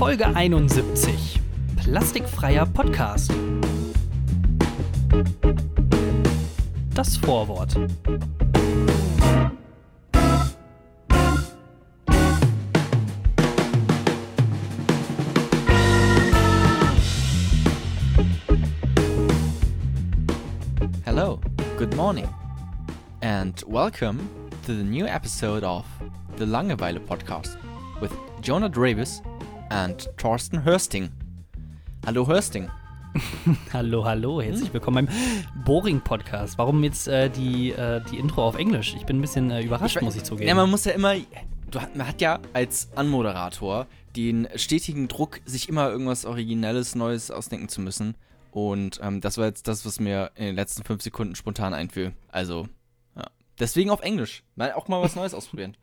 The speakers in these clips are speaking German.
Folge 71. Plastikfreier Podcast. Das Vorwort. Hello, good morning, and welcome to the new episode of the Langeweile Podcast with Jonah Dravis and Thorsten Hörsting. Hallo Hörsting. Hallo, hallo, herzlich willkommen beim Boring Podcast. Warum jetzt äh, die, äh, die Intro auf Englisch? Ich bin ein bisschen äh, überrascht, muss ich zugeben. Ja, man muss ja immer, du, hat- man hat ja als Anmoderator den stetigen Druck, sich immer irgendwas Originelles, Neues ausdenken zu müssen. Und ähm, das war jetzt das, was mir in den letzten fünf Sekunden spontan einfiel. Also, ja. Deswegen auf Englisch. Mal auch mal was Neues ausprobieren.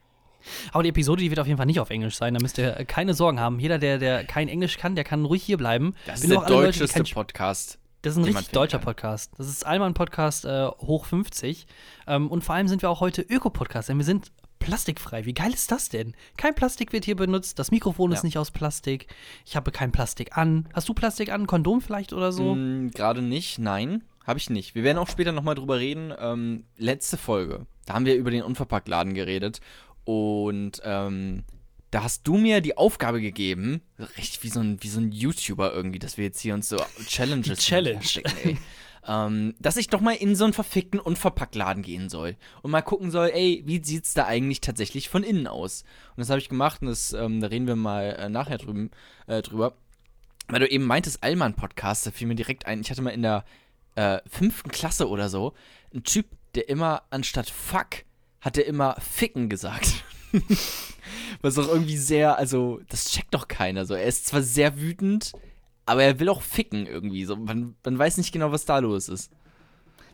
Aber die Episode, die wird auf jeden Fall nicht auf Englisch sein. Da müsst ihr keine Sorgen haben. Jeder, der, der kein Englisch kann, der kann ruhig hier bleiben. Das ist der Leute, deutscheste kein Podcast. Das ist ein richtig deutscher kann. Podcast. Das ist Allmann Podcast äh, hoch 50. Ähm, und vor allem sind wir auch heute Öko-Podcast, denn wir sind plastikfrei. Wie geil ist das denn? Kein Plastik wird hier benutzt, das Mikrofon ist Ja. nicht aus Plastik. Ich habe kein Plastik an. Hast du Plastik an? Kondom vielleicht oder so? Mm, Gerade nicht, nein, habe ich nicht. Wir werden auch später nochmal drüber reden. Ähm, letzte Folge, da haben wir über den Unverpacktladen geredet und ähm, da hast du mir die Aufgabe gegeben, richtig wie so ein, wie so ein YouTuber irgendwie, dass wir jetzt hier uns so Challenges Challenge. ey. ähm, dass ich doch mal in so einen verfickten Unverpacktladen gehen soll und mal gucken soll, ey, wie sieht's da eigentlich tatsächlich von innen aus? Und das habe ich gemacht und das, ähm, da reden wir mal äh, nachher drüben, äh, drüber. Weil du eben meintest, Allmann-Podcast, da fiel mir direkt ein, ich hatte mal in der äh, fünften Klasse oder so einen Typ, der immer anstatt fuck, hat er immer ficken gesagt. Was auch irgendwie sehr, also, das checkt doch keiner. So, er ist zwar sehr wütend, aber er will auch ficken irgendwie. So, man, man weiß nicht genau, was da los ist.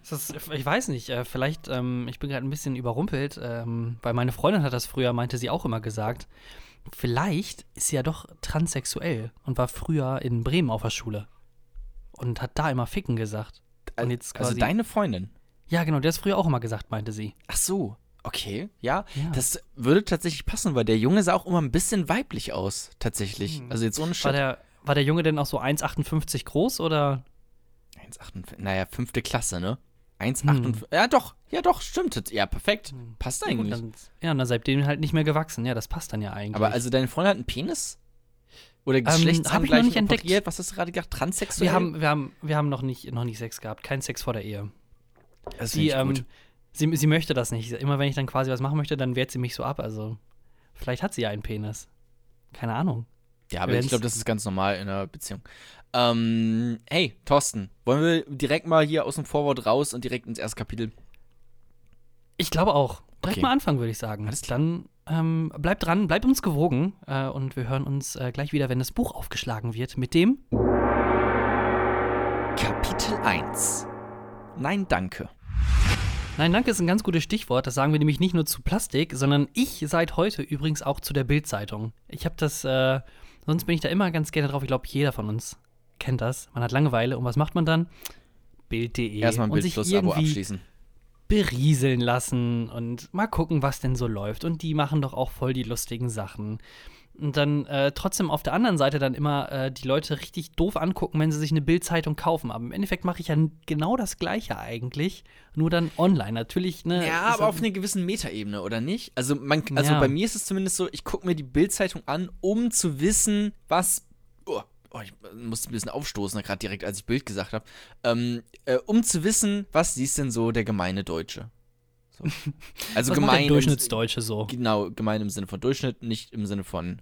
Das ist, ich weiß nicht, äh, vielleicht, ähm, ich bin gerade ein bisschen überrumpelt, ähm, weil meine Freundin hat das früher, meinte sie auch immer gesagt. Vielleicht ist sie ja doch transsexuell und war früher in Bremen auf der Schule. Und hat da immer Ficken gesagt. Und jetzt also quasi. deine Freundin. ja, genau, der ist früher auch immer gesagt, meinte sie. Ach so, okay, ja, Ja. Das würde tatsächlich passen, weil der Junge sah auch immer ein bisschen weiblich aus, tatsächlich. Hm. Also jetzt ohne War Shit. der, war der Junge denn auch so 1,58 groß oder? 1,58, naja, fünfte Klasse, ne? Hm. 1,58, ja doch, ja doch, stimmt. Ja, perfekt. Passt Ja, gut, eigentlich. dann, ja, und dann seitdem halt nicht mehr gewachsen. Ja, das passt dann ja eigentlich. Aber also deine Freundin hat einen Penis? Oder hab ich noch nicht Geschlechtsangleichung entdeckt. Was hast du gerade gesagt? Transsexuell? wir haben, wir haben, wir haben noch nicht, noch nicht Sex gehabt. Kein Sex vor der Ehe. das finde ich ähm, gut. Sie, sie möchte das nicht. Immer wenn ich dann quasi was machen möchte, dann wehrt sie mich so ab. Also, vielleicht hat sie ja einen Penis. Keine Ahnung. Ja, aber wir ich glaube, das ist ganz normal in einer Beziehung. Ähm, hey, Thorsten, wollen wir direkt mal hier aus dem Vorwort raus und direkt ins erste Kapitel? Ich glaube auch. Direkt Okay. mal anfangen, würde ich sagen. Alles Dann ähm, bleibt dran, bleibt uns gewogen äh, und wir hören uns äh, gleich wieder, wenn das Buch aufgeschlagen wird, mit dem Kapitel 1. Nein, danke. Nein, danke ist ein ganz gutes Stichwort. Das sagen wir nämlich nicht nur zu Plastik, sondern ich seit heute übrigens auch zu der Bild-Zeitung. Ich habe das, äh, sonst bin ich da immer ganz gerne drauf. Ich glaube, jeder von uns kennt das. Man hat Langeweile und was macht man dann? Bild.de. Erstmal ein und Bild sich plus Abo irgendwie abschließen. berieseln lassen und mal gucken, was denn so läuft. Und die machen doch auch voll die lustigen Sachen. Und dann äh, trotzdem auf der anderen Seite dann immer äh, die Leute richtig doof angucken, wenn sie sich eine Bildzeitung kaufen. Aber im Endeffekt mache ich ja genau das Gleiche eigentlich, nur dann online. Natürlich, ne? Ja, aber auf einer gewissen Metaebene, oder nicht? Also, man, also Ja. bei mir ist es zumindest so, ich gucke mir die Bildzeitung an, um zu wissen, was. Oh, oh, ich musste ein bisschen aufstoßen, gerade direkt, als ich Bild gesagt habe. Ähm, äh, um zu wissen, was siehst denn so der gemeine Deutsche? So. Also was gemein. Durchschnittsdeutsche so? Genau, gemein im Sinne von Durchschnitt, nicht im Sinne von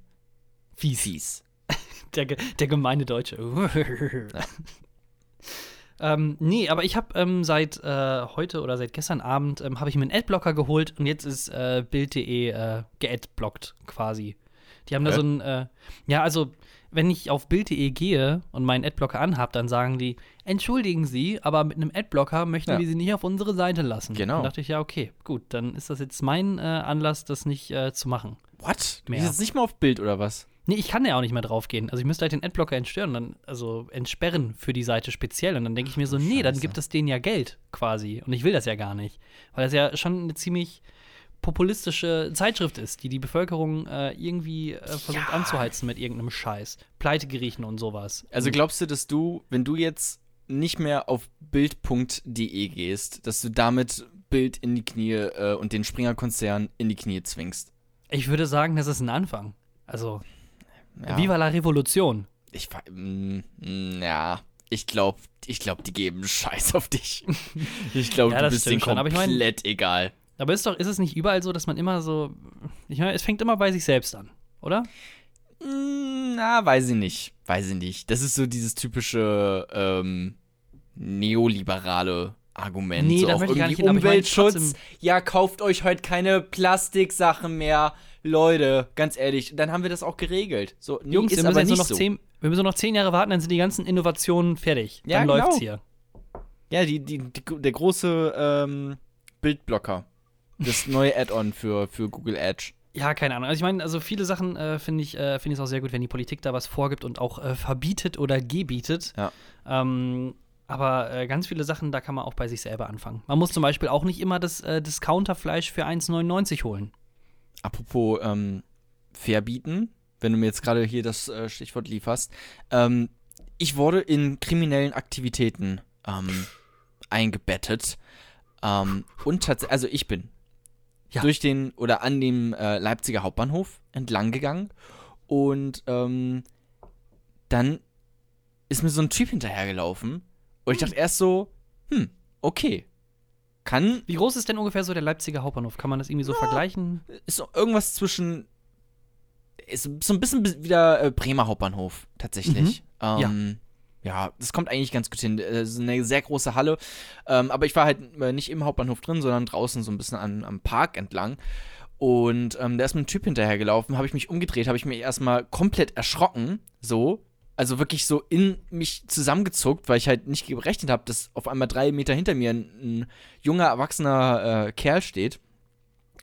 Fies. fies. Der, der gemeine Deutsche. ähm, nee, aber ich habe ähm, seit äh, heute oder seit gestern Abend ähm, habe ich mir einen Adblocker geholt und jetzt ist äh, Bild.de äh, geadblockt quasi. Die haben da Hä? so ein, äh, ja, also wenn ich auf Bild.de gehe und meinen Adblocker anhab, dann sagen die, entschuldigen Sie, aber mit einem Adblocker möchten Ja. wir Sie nicht auf unsere Seite lassen. Genau. Dann dachte ich, ja, okay, gut, dann ist das jetzt mein äh, Anlass, das nicht äh, zu machen. What? Du bist jetzt nicht mal auf Bild oder was? Nee, ich kann ja auch nicht mehr draufgehen. Also ich müsste halt den Adblocker entstören, dann, also entsperren für die Seite speziell. Und dann denke ich mir so, nee, dann Scheiße. gibt es denen ja Geld quasi. Und ich will das ja gar nicht. Weil das ja schon eine ziemlich populistische Zeitschrift ist, die die Bevölkerung äh, irgendwie äh, versucht Ja. anzuheizen mit irgendeinem Scheiß. Pleitegeriechen und sowas. Also glaubst du, dass du, wenn du jetzt nicht mehr auf bild.de gehst, dass du damit Bild in die Knie äh, und den Springer-Konzern in die Knie zwingst? ich würde sagen, das ist ein Anfang. Also, Ja. Viva la Revolution. Ich, mm, mm, ja, ich glaube, ich glaub, die geben Scheiß auf dich. Ich glaube, Ja, du bist denen schon, aber ich mein- komplett egal. Aber ist doch, ist es nicht überall so, dass man immer so. Ich meine, es fängt immer bei sich selbst an, oder? Mm, Na, weiß ich nicht. Weiß ich nicht. Das ist so dieses typische ähm, neoliberale Argument. Nee, so da auch möchte ich gar irgendwie hin, aber ich mein Umweltschutz. ja, kauft euch heute keine Plastiksachen mehr. Leute, ganz ehrlich, dann haben wir das auch geregelt. So, nee, Jungs, ist wir müssen noch so. zehn, wir müssen noch zehn Jahre warten, dann sind die ganzen Innovationen fertig. Ja, dann genau. läuft's hier. Ja, die, die, die, der große ähm, Bildblocker. Das neue Add-on für, für Google Edge. Ja, keine Ahnung. Also ich meine, also viele Sachen äh, finde ich äh, finde ich auch sehr gut, wenn die Politik da was vorgibt und auch äh, verbietet oder gebietet. Ja. Ähm, aber äh, ganz viele Sachen, da kann man auch bei sich selber anfangen. Man muss zum Beispiel auch nicht immer das äh, Discounterfleisch für 1,99 holen. Apropos ähm, verbieten, wenn du mir jetzt gerade hier das äh, Stichwort lieferst. Ähm, ich wurde in kriminellen Aktivitäten ähm, eingebettet. Ähm, und tatsächlich, also ich bin Ja. durch den oder an dem äh, Leipziger Hauptbahnhof entlang gegangen und ähm, dann ist mir so ein Typ hinterhergelaufen und ich dachte erst so, hm, okay. Kann Wie groß ist denn ungefähr so der Leipziger Hauptbahnhof? Kann man das irgendwie so vergleichen? ist so irgendwas zwischen. Ist so ein bisschen bis- wieder äh, Bremer Hauptbahnhof, tatsächlich. Ähm, ja. Das kommt eigentlich ganz gut hin. Es ist eine sehr große Halle. Ähm, aber ich war halt äh, nicht im Hauptbahnhof drin, sondern draußen so ein bisschen an, am Park entlang. Und ähm, da ist mir ein Typ hinterhergelaufen, habe ich mich umgedreht, habe ich mich erstmal komplett erschrocken, so. Also wirklich so in mich zusammengezuckt, weil ich halt nicht gerechnet habe, dass auf einmal drei Meter hinter mir ein, ein junger, erwachsener äh, Kerl steht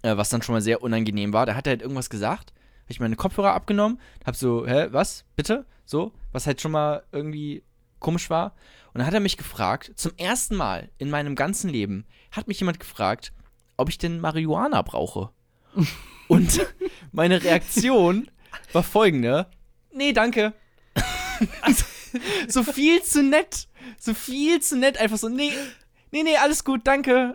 äh, was dann schon mal sehr unangenehm war. Da hat er halt irgendwas gesagt, habe ich meine Kopfhörer abgenommen, hab so, hä, was, bitte? So, was halt schon mal irgendwie komisch war. Und dann hat er mich gefragt, zum ersten Mal in meinem ganzen Leben, hat mich jemand gefragt, ob ich denn Marihuana brauche. Und meine Reaktion war folgende: Nee, danke. so viel zu nett. So viel zu nett. Einfach so, nee, nee, nee, alles gut, danke.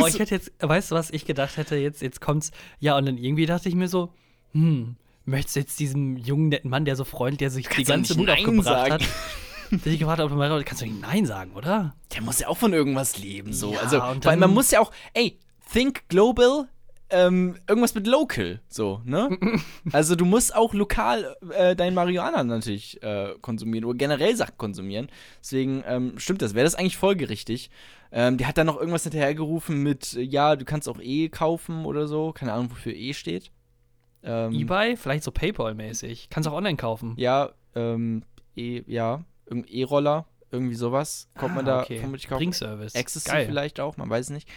Oh, ich hätte jetzt, weißt du, was ich gedacht hätte? Jetzt, jetzt kommt's. Ja, und dann irgendwie dachte ich mir so, hm, möchtest du jetzt diesem jungen, netten Mann, der so freundlich, der sich die Kannst doch ganze Mut aufgebracht hat, der sich gefragt hat, ob du mal kannst du nicht Nein sagen, oder? Der muss ja auch von irgendwas leben, so. Ja, also, weil man muss ja auch, ey, think global, ähm, irgendwas mit local, so, ne? also du musst auch lokal äh, dein Marihuana natürlich äh, konsumieren oder generell Sachen konsumieren. Deswegen ähm, stimmt das. Wäre das eigentlich folgerichtig. Ähm, die hat dann noch irgendwas hinterhergerufen mit, äh, ja, du kannst auch E kaufen oder so. Keine Ahnung, wofür E steht. Ähm, Ebay, vielleicht so PayPal-mäßig. Kannst auch online kaufen. Ja, ähm, E, ja, E-Roller, irgendwie sowas. Kommt man Ah, da okay. vermutlich kaufen. Bringservice. Ecstasy Geil. vielleicht auch, man weiß nicht.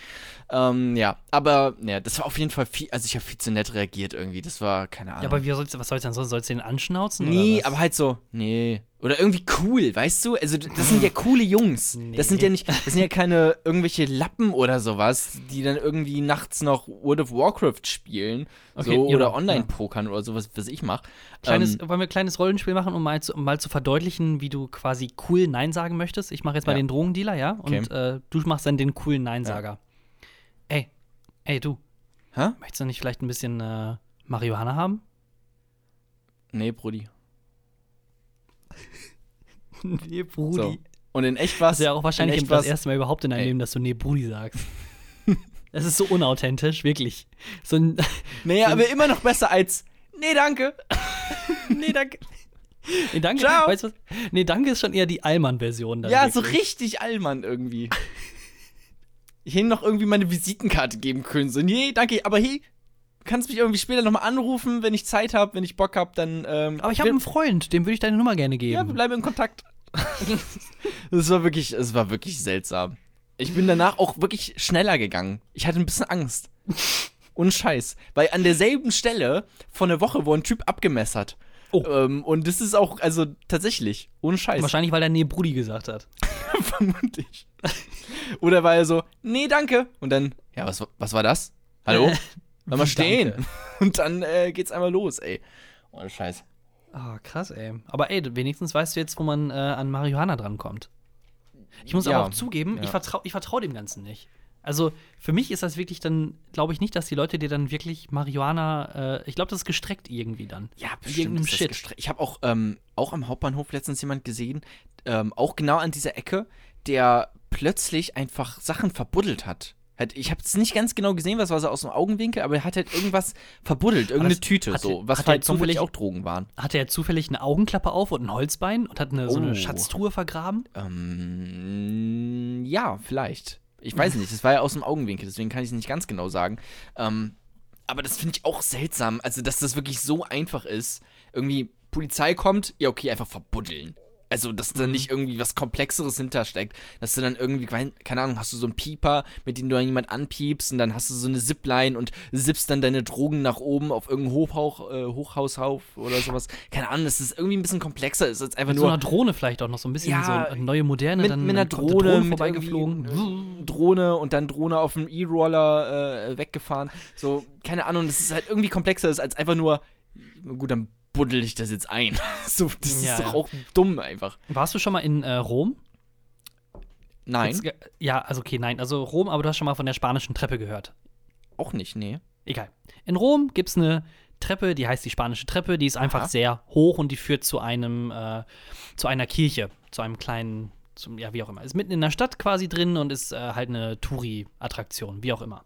Ähm, ja, aber ja, das war auf jeden Fall viel, also ich habe viel zu nett reagiert irgendwie. Das war, keine Ahnung. Ja, aber wie sollst, was sollst du denn sonst? Sollst du den anschnauzen? nee, aber halt so, nee. Oder irgendwie cool, weißt du? Also das sind ja coole Jungs. Das sind Nee. ja nicht, das sind ja keine irgendwelche Lappen oder sowas, die dann irgendwie nachts noch World of Warcraft spielen. Okay, so, ja, oder ja. online-pokern oder sowas, was ich mache. Kleines, ähm, wollen wir ein kleines Rollenspiel machen, um mal zu, um mal zu verdeutlichen, wie du quasi cool Nein sagen möchtest? Ich mache jetzt mal Ja. den Drogendealer, ja? Und Okay. äh, du machst dann den coolen Nein-Sager. Ey, ey, du, Hä? möchtest du nicht vielleicht ein bisschen äh, Marihuana haben? Nee, Brudi. nee, Brudi. So. Und in echt was? Das ist ja auch wahrscheinlich das erste Mal überhaupt in deinem Ey. Leben, dass du nee, Brudi sagst. Das ist so unauthentisch, wirklich. So ein. Naja, aber immer noch besser als, nee, danke. nee, danke. Nee, danke. Ciao. Weißt du was? Nee, danke ist schon eher die Allmann-Version. Ja, so wirklich. richtig Allmann irgendwie. Ich hätte noch irgendwie meine Visitenkarte geben können. So, nee, danke, aber hey, kannst mich irgendwie später nochmal anrufen, wenn ich Zeit habe, wenn ich Bock habe, dann. Ähm, Aber ich habe einen Freund, dem würde ich deine Nummer gerne geben. Ja, wir bleiben in Kontakt. das war wirklich, es war wirklich seltsam. Ich bin danach auch wirklich schneller gegangen. Ich hatte ein bisschen Angst. Und Scheiß. Weil an derselben Stelle vor einer Woche wurde ein Typ abgemessert. Oh. Ähm, und das ist auch, also tatsächlich, ohne Scheiß. Wahrscheinlich, weil er nee, Brudi gesagt hat. Vermutlich. Oder war er so, nee, danke. Und dann, ja, was, was war das? Hallo? Bleib mal stehen. danke? Und dann äh, geht's einmal los, ey. Oh, Scheiß. Ah, krass, ey. Aber ey, wenigstens weißt du jetzt, wo man äh, an Marihuana drankommt. Ich muss Ja, aber auch zugeben, ja. ich vertraue ich vertrau dem Ganzen nicht. Also für mich ist das wirklich dann, glaube ich nicht, dass die Leute dir dann wirklich Marihuana, äh, ich glaube, das ist gestreckt irgendwie dann. Ja, bestimmt ist das Shit. gestre- Ich habe auch, ähm, auch am Hauptbahnhof letztens jemand gesehen, ähm, auch genau an dieser Ecke, der plötzlich einfach Sachen verbuddelt hat. Halt, ich habe es nicht ganz genau gesehen, was war so aus dem Augenwinkel, aber er hat halt irgendwas verbuddelt, irgendeine das- Tüte, hat so, was hat er halt zufällig- auch Drogen waren. Hatte er zufällig eine Augenklappe auf und ein Holzbein und hat eine, so Oh. eine Schatztruhe vergraben? Ähm, ja, vielleicht. Ich weiß nicht, das war ja aus dem Augenwinkel, deswegen kann ich es nicht ganz genau sagen. Ähm, aber das finde ich auch seltsam, also dass das wirklich so einfach ist. Irgendwie, Polizei kommt, ja, okay, einfach verbuddeln. Also, dass da nicht irgendwie was Komplexeres hintersteckt. Dass du dann irgendwie, kein- keine Ahnung, hast du so einen Pieper, mit dem du dann jemand anpiepst und dann hast du so eine Zipline und sippst dann deine Drogen nach oben auf irgendeinen Hochhauch, äh, Hochhaushauf oder sowas. Keine Ahnung, dass das irgendwie ein bisschen komplexer ist als einfach Mit so nur einer Drohne vielleicht auch noch so ein bisschen Ja, so eine neue moderne, mit, dann mit einer Drohne, mit vorbeigeflogen. Drohne und dann Drohne auf dem E-Roller äh, weggefahren. So, keine Ahnung, das ist halt irgendwie komplexer ist als einfach nur, gut, dann buddel ich das jetzt ein. so, das Ja, ist doch auch dumm einfach. Warst du schon mal in äh, Rom? Nein, Jetzt, ja, also okay, nein, also Rom, aber du hast schon mal von der spanischen Treppe gehört. auch nicht, nee. Egal. In Rom gibt es eine Treppe, die heißt die spanische Treppe, die ist einfach Aha. sehr hoch und die führt zu einem, äh, zu einer Kirche, zu einem kleinen, zum, ja, wie auch immer. Ist mitten in der Stadt quasi drin und ist äh, halt eine Touri-Attraktion, wie auch immer.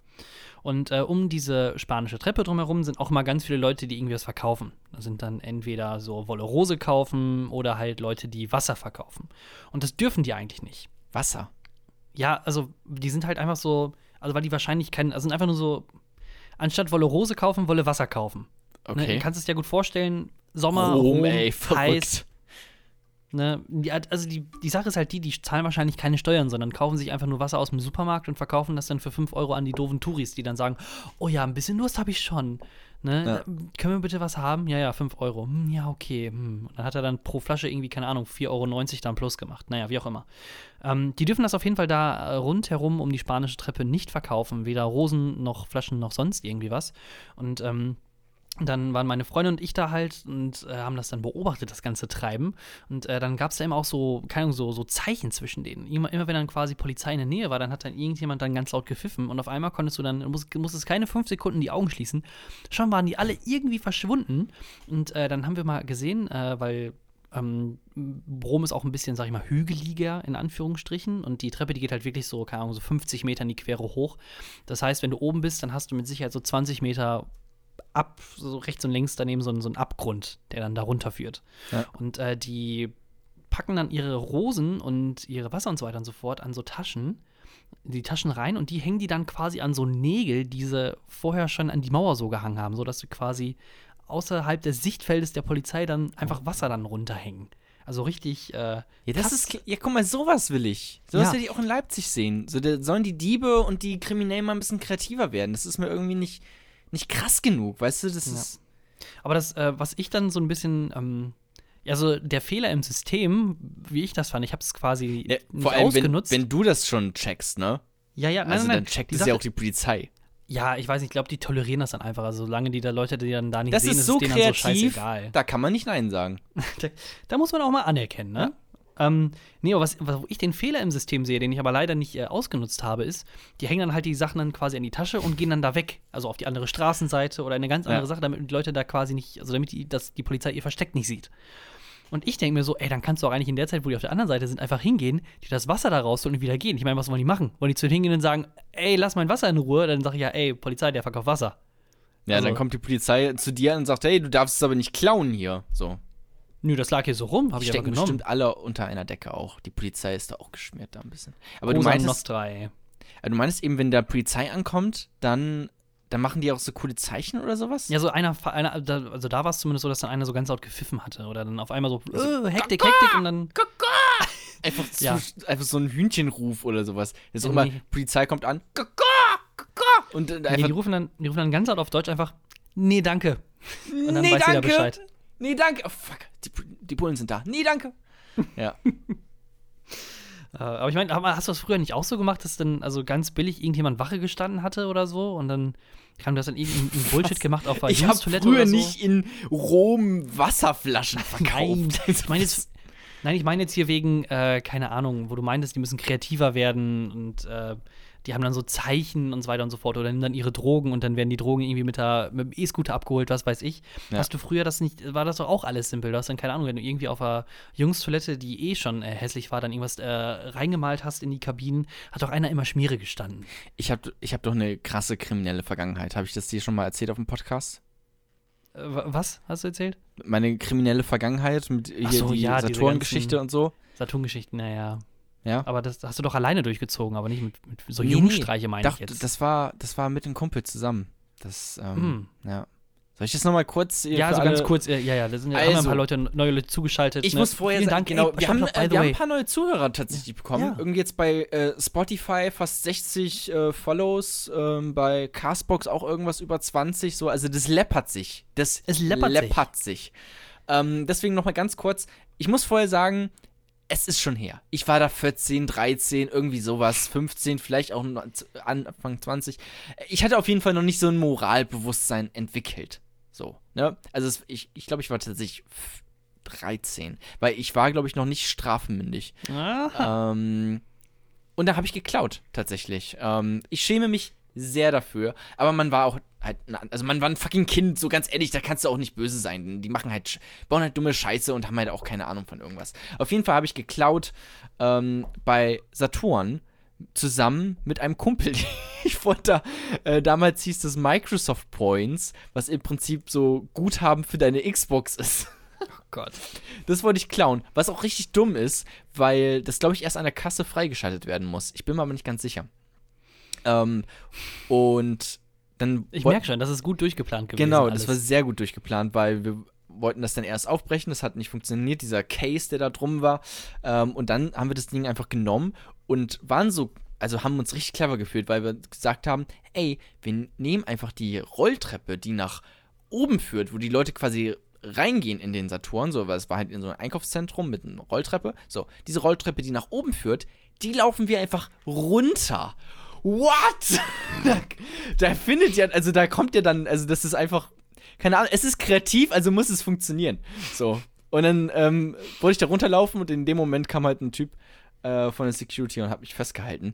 Und äh, um diese spanische Treppe drumherum sind auch immer ganz viele Leute, die irgendwie was verkaufen. Das sind dann entweder so Wolle Rose kaufen oder halt Leute, die Wasser verkaufen. Und das dürfen die eigentlich nicht. Wasser. Ja, also die sind halt einfach so, also weil die wahrscheinlich kein, also sind einfach nur so, anstatt Wolle Rose kaufen, Wolle Wasser kaufen. Ne, Okay. du kannst es dir gut vorstellen, Sommer, Rom, Rom, ey, heiß. Ne? Die, also die, die Sache ist halt die, die zahlen wahrscheinlich keine Steuern, sondern kaufen sich einfach nur Wasser aus dem Supermarkt und verkaufen das dann für 5 Euro an die doofen Touris, die dann sagen, oh ja, ein bisschen Durst habe ich schon. Ne? Ja. Können wir bitte was haben? Ja, ja, 5 Euro. Hm, ja, okay. Hm. Und dann hat er dann pro Flasche irgendwie, keine Ahnung, 4,90 Euro dann plus gemacht. Naja, wie auch immer. Ähm, die dürfen das auf jeden Fall da äh, rundherum um die spanische Treppe nicht verkaufen. Weder Rosen noch Flaschen noch sonst irgendwie was. Und ähm, dann waren meine Freunde und ich da halt und äh, haben das dann beobachtet, das ganze Treiben. Und äh, dann gab es da immer auch so, keine Ahnung, so, so Zeichen zwischen denen. Immer, immer wenn dann quasi Polizei in der Nähe war, dann hat dann irgendjemand dann ganz laut gepfiffen und auf einmal konntest du dann, musst, musstest keine fünf Sekunden die Augen schließen. Schon waren die alle irgendwie verschwunden. Und äh, dann haben wir mal gesehen, äh, weil ähm, Rom ist auch ein bisschen, sag ich mal, hügeliger in Anführungsstrichen und die Treppe, die geht halt wirklich so, keine Ahnung, so 50 Meter in die Quere hoch. Das heißt, wenn du oben bist, dann hast du mit Sicherheit so 20 Meter ab, so rechts und links daneben so, ein- so einen Abgrund, der dann da runterführt. Ja. Und äh, die packen dann ihre Rosen und ihre Wasser und so weiter und so fort an so Taschen, die Taschen rein und die hängen die dann quasi an so Nägel, die sie vorher schon an die Mauer so gehangen haben, sodass du quasi außerhalb des Sichtfeldes der Polizei dann einfach Wasser dann runterhängen. Also richtig, äh, Ja, das ist, ja, guck mal, sowas will ich. Sowas Ja. will ich auch in Leipzig sehen. So, da sollen die Diebe und die Kriminellen mal ein bisschen kreativer werden. Das ist mir irgendwie nicht, nicht krass genug, weißt du? Das Ja. ist. Aber das, äh, was ich dann so ein bisschen, ähm, also der Fehler im System, wie ich das fand, ich habe es quasi Ja, vor allem, wenn, ausgenutzt. wenn du das schon checkst, ne? ja, ja, nein, also nein, dann checkt es ja auch die Polizei. Ja, ich weiß nicht, ich glaube, die tolerieren das dann einfach. Also solange die da Leute, die dann da nicht Das sehen, ist so es denen dann so kreativ, scheißegal. da kann man nicht Nein sagen. Da, da muss man auch mal anerkennen, ne? Ähm, nee, aber was, was, wo ich den Fehler im System sehe, den ich aber leider nicht äh, ausgenutzt habe, ist, die hängen dann halt die Sachen dann quasi an die Tasche und gehen dann da weg. Also auf die andere Straßenseite oder eine ganz andere Ja. Sache, damit die Leute da quasi nicht, also damit die, dass die Polizei ihr Versteck nicht sieht. Und ich denke mir so, ey, dann kannst du auch eigentlich in der Zeit, wo die auf der anderen Seite sind, einfach hingehen, die das Wasser da rausholen und wieder gehen. Ich meine, was wollen die machen? Wollen die zu denen hingehen und sagen, ey, lass mein Wasser in Ruhe? Dann sage ich ja, ey, Polizei, der verkauft Wasser. Ja, Also- dann kommt die Polizei zu dir und sagt, hey, du darfst es aber nicht klauen hier. So. Nö, das lag hier so rum, habe ich aber genommen. bestimmt alle unter einer Decke auch. Die Polizei ist da auch geschmiert da ein bisschen. Aber du Cosa meinst, Nostra, ey. du meinst eben, wenn da Polizei ankommt, dann, dann machen die auch so coole Zeichen oder sowas? Ja, so einer, einer also da war es zumindest so, dass dann einer so ganz laut gepfiffen hatte. Oder dann auf einmal so, Also, äh, Hektik, Hektik und dann. Einfach, so, Ja. einfach so ein Hühnchenruf oder sowas. Das ist auch Nee. immer, Polizei kommt an, Kaka, Kaka, und dann Nee, einfach, die, rufen dann, die rufen dann ganz laut auf Deutsch einfach, nee, danke. Und dann nee, weiß jeder danke. Bescheid. Nee, danke. Oh, fuck, die, die Bullen sind da. Nee, danke. Ja. Äh, aber ich meine, hast du das früher nicht auch so gemacht, dass dann also ganz billig irgendjemand Wache gestanden hatte oder so und dann Kam, du hast dann irgendeinen Bullshit gemacht auf der Ich habe früher oder so? nicht in Rom Wasserflaschen verkauft. Nein, ich meine jetzt, nein, ich meine jetzt hier wegen, äh, keine Ahnung, wo du meintest, die müssen kreativer werden und äh, die haben dann so Zeichen und so weiter und so fort oder nehmen dann ihre Drogen und dann werden die Drogen irgendwie mit, der, mit dem E-Scooter abgeholt, was weiß ich. Ja. Hast du früher das nicht, war das doch auch alles simpel. Du hast dann, keine Ahnung, wenn du irgendwie auf einer Jungstoilette, die eh schon äh, hässlich war, dann irgendwas äh, reingemalt hast in die Kabinen, hat doch einer immer Schmiere gestanden. Ich habe ich hab doch eine krasse kriminelle Vergangenheit. Habe ich das dir schon mal erzählt auf dem Podcast? Äh, wa- was hast du erzählt? Meine kriminelle Vergangenheit mit hier so, die ja, Saturn-Geschichte und so. Saturn-Geschichten, naja. Ja. Aber das hast du doch alleine durchgezogen, aber nicht mit, mit so Nee, Jungstreiche, meine Doch, ich jetzt. das war, das war mit dem Kumpel zusammen. Das, ähm, Hm. ja. Soll ich das nochmal kurz hier Ja, für also ganz kurz, äh, ja, ja, da sind ja ja ein Also, paar Leute, neue Leute zugeschaltet. Ich ne? muss vorher Vielen sagen, Dank, genau, ey, wir, haben, by äh, wir haben ein paar neue Zuhörer tatsächlich bekommen. Ja. Irgendwie jetzt bei äh, Spotify fast 60 äh, Follows, ähm, bei Castbox auch irgendwas über 20, so, also das läppert sich. Das Es läppert sich. sich. Ähm, deswegen nochmal ganz kurz, ich muss vorher sagen, es ist schon her. Ich war da 14, 13, irgendwie sowas, 15, vielleicht auch Anfang 20. Ich hatte auf jeden Fall noch nicht so ein Moralbewusstsein entwickelt. So, ne? Also es, ich, ich glaube, ich war tatsächlich f- 13, weil ich war, glaube ich, noch nicht strafmündig. Aha. Ähm, und da habe ich geklaut, tatsächlich. Ähm, ich schäme mich sehr dafür, aber man war auch halt, also man war ein fucking Kind, so ganz ehrlich, da kannst du auch nicht böse sein. Die machen halt, bauen halt dumme Scheiße und haben halt auch keine Ahnung von irgendwas. Auf jeden Fall habe ich geklaut ähm, bei Saturn zusammen mit einem Kumpel. Ich wollte da, äh, damals hieß das Microsoft Points, was im Prinzip so Guthaben für deine Xbox ist. Gott. Das wollte ich klauen. Was auch richtig dumm ist, weil das, glaube ich, erst an der Kasse freigeschaltet werden muss. Ich bin mir aber nicht ganz sicher. Ähm, und dann. Ich merke schon, das ist gut durchgeplant gewesen. Genau, alles. das war sehr gut durchgeplant, weil wir wollten das dann erst aufbrechen, das hat nicht funktioniert, dieser Case, der da drum war. Ähm, und dann haben wir das Ding einfach genommen und waren so, also haben uns richtig clever gefühlt, weil wir gesagt haben, ey, wir nehmen einfach die Rolltreppe, die nach oben führt, wo die Leute quasi reingehen in den Saturn, so, weil es war halt in so einem Einkaufszentrum mit einer Rolltreppe. So, diese Rolltreppe, die nach oben führt, die laufen wir einfach runter. What? da, da findet ja, also da kommt ja dann, also das ist einfach, keine Ahnung, es ist kreativ, also muss es funktionieren. So. Und dann ähm, wollte ich da runterlaufen und in dem Moment kam halt ein Typ äh, von der Security und hat mich festgehalten.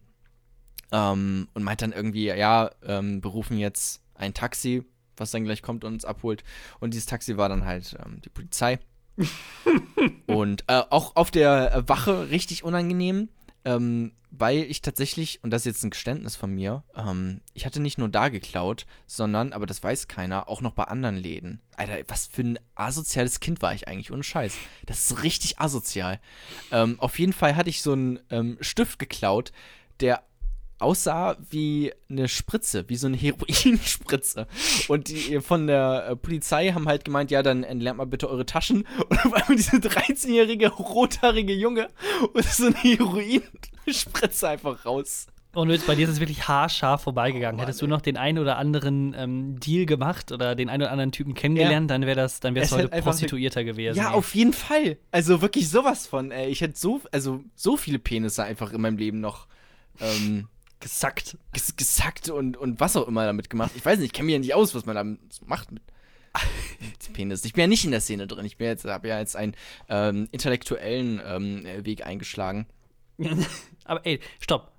Ähm, und meint dann irgendwie, ja, ähm, berufen jetzt ein Taxi, was dann gleich kommt und uns abholt. Und dieses Taxi war dann halt ähm, die Polizei. und äh, auch auf der Wache richtig unangenehm, ähm, weil ich tatsächlich, und das ist jetzt ein Geständnis von mir, ähm, ich hatte nicht nur da geklaut, sondern, aber das weiß keiner, auch noch bei anderen Läden. Alter, was für ein asoziales Kind war ich eigentlich, ohne Scheiß. Das ist richtig asozial. Ähm, auf jeden Fall hatte ich so einen ähm, Stift geklaut, der aussah wie eine Spritze, wie so eine Heroinspritze. Und die von der äh, Polizei haben halt gemeint, ja, dann entlernt mal bitte eure Taschen. Und auf einmal diese 13-jährige, rothaarige Junge und so eine Heroinspritze einfach raus. Und bei dir ist es wirklich haarscharf vorbeigegangen. Oh Mann, Hättest du noch den einen oder anderen ähm, Deal gemacht oder den einen oder anderen Typen kennengelernt, dann wäre das, dann wär's Es heute Prostituierter gewesen. Ja, ey. auf jeden Fall. Also wirklich sowas von, ey. Ich hätte so, also so viele Penisse einfach in meinem Leben noch ähm, gesackt. ges gesackt und, und was auch immer damit gemacht. Ich weiß nicht, ich kenne mich ja nicht aus, was man damit macht mit, Penis. Ich bin ja nicht in der Szene drin. Ich bin jetzt, habe ja jetzt einen ähm, intellektuellen ähm, äh, Weg eingeschlagen. aber ey, stopp.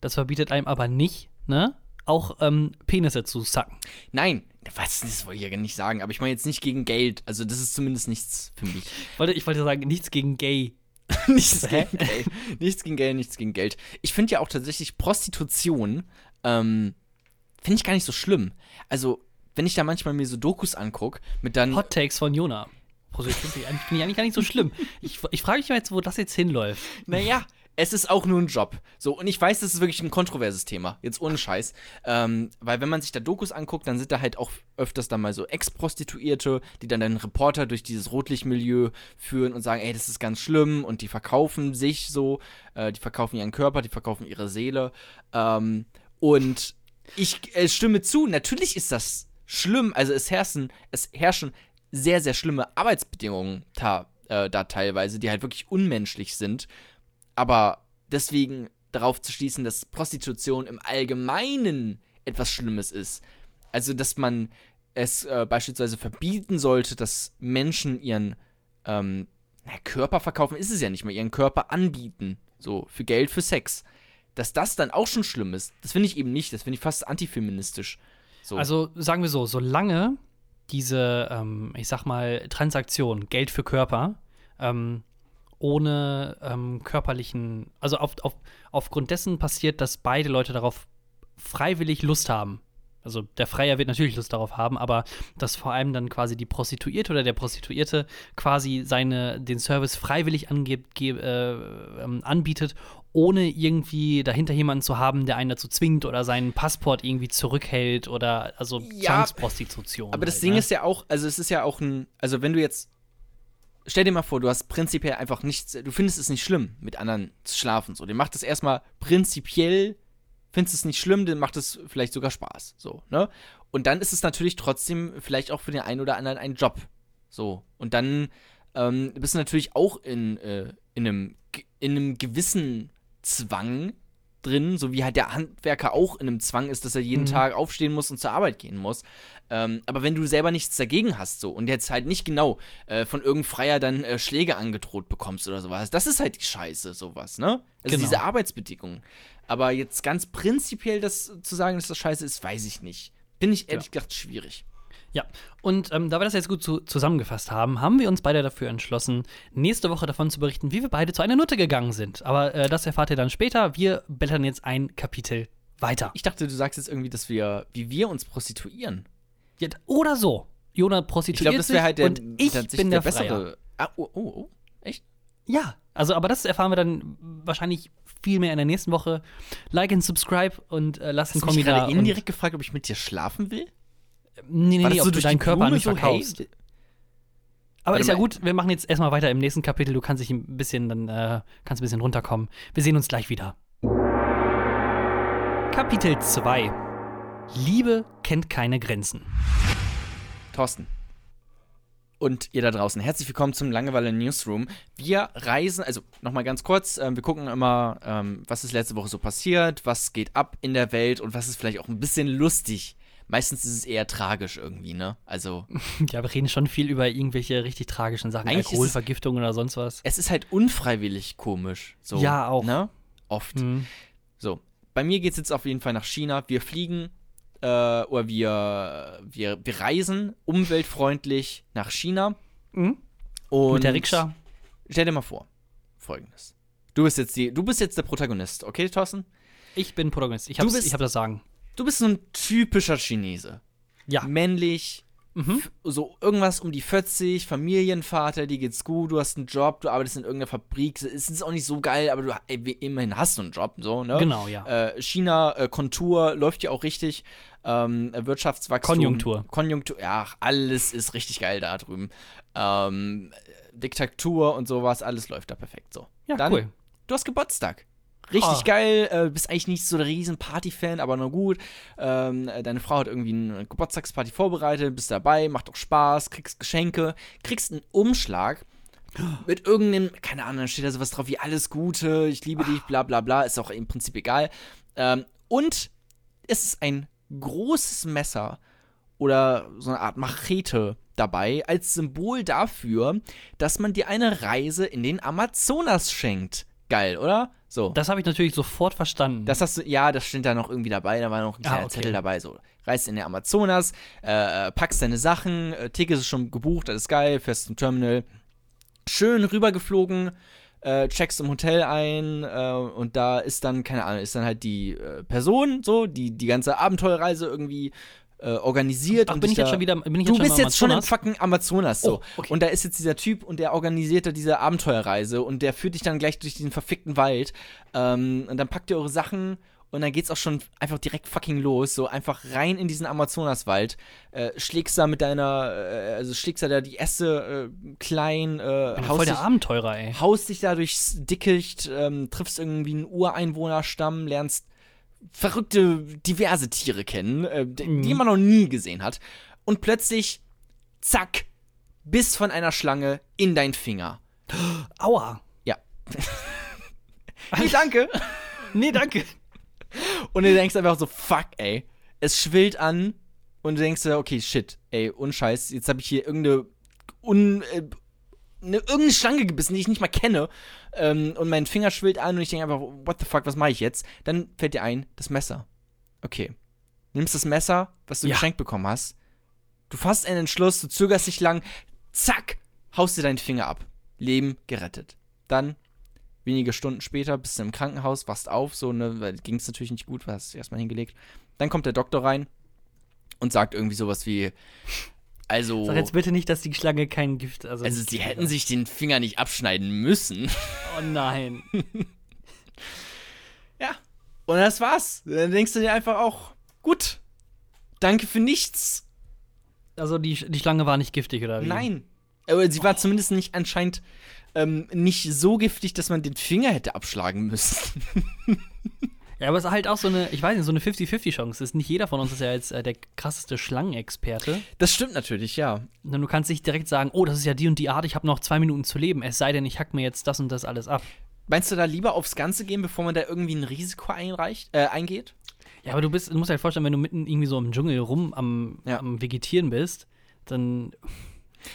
Das verbietet einem aber nicht, ne? Auch ähm, Penisse zu sacken. Nein, was, das wollte ich ja nicht sagen, aber ich meine jetzt nicht gegen Geld. Also das ist zumindest nichts für mich. Ich wollte, ich wollte sagen, nichts gegen Gay. nichts Hä? gegen Geld. Nichts gegen Geld, nichts gegen Geld. Ich finde ja auch tatsächlich Prostitution, ähm, finde ich gar nicht so schlimm. Also, wenn ich da manchmal mir so Dokus angucke, mit dann. Hot Takes von Jona. Prostitution finde ich eigentlich- finde ich eigentlich gar nicht so schlimm. Ich, ich frage mich mal jetzt, wo das jetzt hinläuft. Naja, es ist auch nur ein Job. So, und ich weiß, das ist wirklich ein kontroverses Thema. Jetzt ohne Scheiß. Ähm, weil wenn man sich da Dokus anguckt, dann sind da halt auch öfters dann mal so Ex-Prostituierte, die dann einen Reporter durch dieses Rotlichtmilieu führen und sagen, ey, das ist ganz schlimm und die verkaufen sich so, äh, die verkaufen ihren Körper, die verkaufen ihre Seele. Ähm, und ich äh, stimme zu, natürlich ist das schlimm. Also es herrschen, es herrschen sehr, sehr schlimme Arbeitsbedingungen da, äh, da teilweise, die halt wirklich unmenschlich sind. Aber deswegen darauf zu schließen, dass Prostitution im Allgemeinen etwas Schlimmes ist, Also, dass man es äh, beispielsweise verbieten sollte, dass Menschen ihren ähm, Körper verkaufen, ist es ja nicht mehr, ihren Körper anbieten. So, für Geld, für Sex. Dass das dann auch schon schlimm ist, das finde ich eben nicht. Das finde ich fast antifeministisch. So. Also sagen wir so, solange diese, ähm, ich sag mal, Transaktion, Geld für Körper, ähm, ohne ähm, körperlichen, also auf, auf, aufgrund dessen passiert, dass beide Leute darauf freiwillig Lust haben. Also der Freier wird natürlich Lust darauf haben, aber dass vor allem dann quasi die Prostituierte oder der Prostituierte quasi seine, den Service freiwillig angebt, ge, äh, ähm, anbietet, ohne irgendwie dahinter jemanden zu haben, der einen dazu zwingt oder seinen Passport irgendwie zurückhält oder also Ja, Zwangsprostitution. Aber das halt, Ding ne? ist ja auch, also es ist ja auch ein, also wenn du jetzt, stell dir mal vor, du hast prinzipiell einfach nichts, du findest es nicht schlimm, mit anderen zu schlafen, so. Dir macht es erstmal prinzipiell, findest es nicht schlimm, dir macht es vielleicht sogar Spaß, so, ne? Und dann ist es natürlich trotzdem vielleicht auch für den einen oder anderen ein Job, so. Und dann ähm, bist du natürlich auch in, äh, in, einem, in einem gewissen Zwang drin, so wie halt der Handwerker auch in einem Zwang ist, dass er jeden Mhm. Tag aufstehen muss und zur Arbeit gehen muss. Ähm, aber wenn du selber nichts dagegen hast, so und jetzt halt nicht genau äh, von irgendeinem Freier dann äh, Schläge angedroht bekommst oder sowas, das ist halt die Scheiße, sowas, ne? Also Genau. diese Arbeitsbedingungen. Aber jetzt ganz prinzipiell das zu sagen, dass das scheiße ist, weiß ich nicht. Bin ich ehrlich gesagt schwierig. Ja, und ähm, da wir das jetzt gut zu, zusammengefasst haben, haben wir uns beide dafür entschlossen, nächste Woche davon zu berichten, wie wir beide zu einer Nutte gegangen sind. Aber äh, das erfahrt ihr dann später. Wir blättern jetzt ein Kapitel weiter. Ich dachte, du sagst jetzt irgendwie, dass wir, wie wir uns prostituieren. Ja, oder so. Jona Ich prostituiert glaube, das wäre halt der, sich und ich bin der, Freier. bessere. Ah, oh, oh, oh. Echt? Ja, also aber das erfahren wir dann wahrscheinlich viel mehr in der nächsten Woche. Like and subscribe und äh, lasst einen Hast da. gerade und- indirekt gefragt, ob ich mit dir schlafen will? Nee, nee, nee, ob du deinen Körper Blume nicht so, hey, verkaufst. Aber Warte ist ja mal. gut, wir machen jetzt erstmal weiter im nächsten Kapitel. Du kannst dich ein bisschen, dann äh, kannst ein bisschen runterkommen. Wir sehen uns gleich wieder. Kapitel 2 Liebe kennt keine Grenzen. Thorsten. Und ihr da draußen, herzlich willkommen zum Langeweile Newsroom. Wir reisen, also nochmal ganz kurz, ähm, wir gucken immer, ähm, was ist letzte Woche so passiert, was geht ab in der Welt und was ist vielleicht auch ein bisschen lustig. Meistens ist es eher tragisch irgendwie, ne? Also, Ja, wir reden schon viel über irgendwelche richtig tragischen Sachen, Alkoholvergiftung oder sonst was. es ist halt unfreiwillig komisch. So, Ja, auch. Ne? Oft. Hm. So, bei mir geht es jetzt auf jeden Fall nach China. Wir fliegen äh, oder wir, wir, wir reisen umweltfreundlich nach China. Mhm. Und Mit der Rikscha. Stell dir mal vor, folgendes. Du bist jetzt die, du bist jetzt der Protagonist, okay, Thorsten? Ich bin Protagonist. Ich ich hab das Sagen. Du bist so ein typischer Chinese. Ja. Männlich, Mhm. so irgendwas um die 40, Familienvater, dir geht's gut, du hast einen Job, du arbeitest in irgendeiner Fabrik. Es ist auch nicht so geil, aber du immerhin hast du einen Job, so, ne? Genau, ja. Äh, China, äh, Kontur läuft ja auch richtig. Ähm, äh, Wirtschaftswachstum. Konjunktur. Konjunktur, ja, alles ist richtig geil da drüben. Ähm, Diktatur und sowas, alles läuft da perfekt so. Ja, Dann, cool. Du hast Geburtstag. Richtig Ah. geil, äh, bist eigentlich nicht so der riesen Party-Fan, aber nur gut. Ähm, äh, deine Frau hat irgendwie eine Geburtstagsparty vorbereitet, bist dabei, macht auch Spaß, kriegst Geschenke, kriegst einen Umschlag mit irgendeinem, keine Ahnung, steht da sowas drauf wie alles Gute, ich liebe dich, bla bla bla, ist auch im Prinzip egal. Ähm, und es ist ein großes Messer oder so eine Art Machete dabei als Symbol dafür, dass man dir eine Reise in den Amazonas schenkt. Geil, oder? So. Das habe ich natürlich sofort verstanden. Das hast du, ja, das steht da noch irgendwie dabei, da war noch ein Ah, kleiner okay. Zettel dabei, so. Reist in der Amazonas, äh, äh, packst deine Sachen, äh, Ticket ist schon gebucht, alles geil, fährst zum Terminal. Schön rübergeflogen, äh, checkst im Hotel ein äh, und da ist dann, keine Ahnung, ist dann halt die äh, Person, so, die die ganze Abenteuerreise irgendwie äh, organisiert. Ach, und bin dich ich jetzt schon wieder. Bin ich Du jetzt bist schon im jetzt schon im fucking Amazonas so. Oh, okay. Und da ist jetzt dieser Typ und der organisiert da diese Abenteuerreise und der führt dich dann gleich durch diesen verfickten Wald. Ähm, und dann packt ihr eure Sachen und dann geht's auch schon einfach direkt fucking los. So einfach rein in diesen Amazonaswald. Äh, schlägst da mit deiner, äh, also schlägst da da die Äste äh, klein, äh, bin haust, voll dich, der Abenteurer, ey. haust dich da durchs Dickicht, ähm, triffst irgendwie einen Ureinwohnerstamm, lernst verrückte, diverse Tiere kennen, äh, die, Mhm. die man noch nie gesehen hat. Und plötzlich, zack, Biss von einer Schlange in dein Finger. Aua. Ja. hey, danke. Nee, danke. Und du denkst einfach so, fuck, ey. Es schwillt an, und du denkst okay, shit, ey, unscheiß, jetzt habe ich hier irgendeine un, äh, eine, irgendeine Schlange gebissen, die ich nicht mal kenne. Ähm, und mein Finger schwillt an und ich denke einfach, what the fuck, was mache ich jetzt? Dann fällt dir ein, das Messer. Okay. Nimmst das Messer, was du Ja. geschenkt bekommen hast. Du fasst einen Entschluss, du zögerst nicht lang, zack, haust dir deinen Finger ab. Leben gerettet. Dann, wenige Stunden später, bist du im Krankenhaus, wachst auf, so, ne, weil ging es natürlich nicht gut, hast erstmal hingelegt. Dann kommt der Doktor rein und sagt irgendwie sowas wie, also. Sag jetzt bitte nicht, dass die Schlange kein Gift. Also, Also sie hätten sich den Finger nicht abschneiden müssen. Oh nein. Ja. Und das war's. Dann denkst du dir einfach auch, gut, danke für nichts. Also die, die Schlange war nicht giftig, oder wie? Nein. Aber sie war zumindest nicht anscheinend ähm, nicht so giftig, dass man den Finger hätte abschlagen müssen. Ja, aber es ist halt auch so eine, ich weiß nicht, so eine 50-50-Chance. Ist Nicht jeder von uns ist ja jetzt äh, der krasseste Schlangenexperte. Das stimmt natürlich, ja. Du kannst nicht direkt sagen, oh, das ist ja die und die Art, ich habe noch zwei Minuten zu leben. Es sei denn, ich hack mir jetzt das und das alles ab. Meinst du da lieber aufs Ganze gehen, bevor man da irgendwie ein Risiko einreicht, äh, eingeht? Ja, aber du bist, du musst dir halt vorstellen, wenn du mitten irgendwie so im Dschungel rum am, Ja. am Vegetieren bist, dann.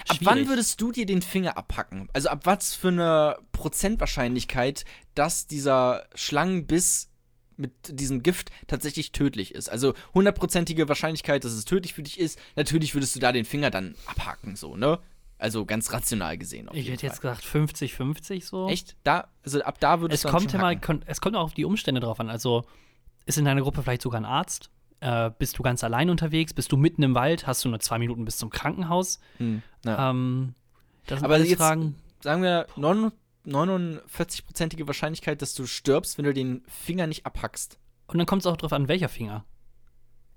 Ab schwierig. wann würdest du dir den Finger abhacken? Also ab was für eine Prozentwahrscheinlichkeit, dass dieser Schlangenbiss mit diesem Gift tatsächlich tödlich ist? Also hundertprozentige Wahrscheinlichkeit, dass es tödlich für dich ist. Natürlich würdest du da den Finger dann abhaken, so, ne? Also ganz rational gesehen. Ich hätte jetzt gesagt 50-50 so. Echt? Da, also ab da würdest Es dann kommt ja mal, es kommt auch auf die Umstände drauf an. Also ist in deiner Gruppe vielleicht sogar ein Arzt? Äh, bist du ganz allein unterwegs? Bist du mitten im Wald? Hast du nur zwei Minuten bis zum Krankenhaus? Hm, ja. Ähm, das sind Aber jetzt- Fragen. Sagen wir 49-prozentige Wahrscheinlichkeit, dass du stirbst, wenn du den Finger nicht abhackst. Und dann kommt es auch drauf an, welcher Finger.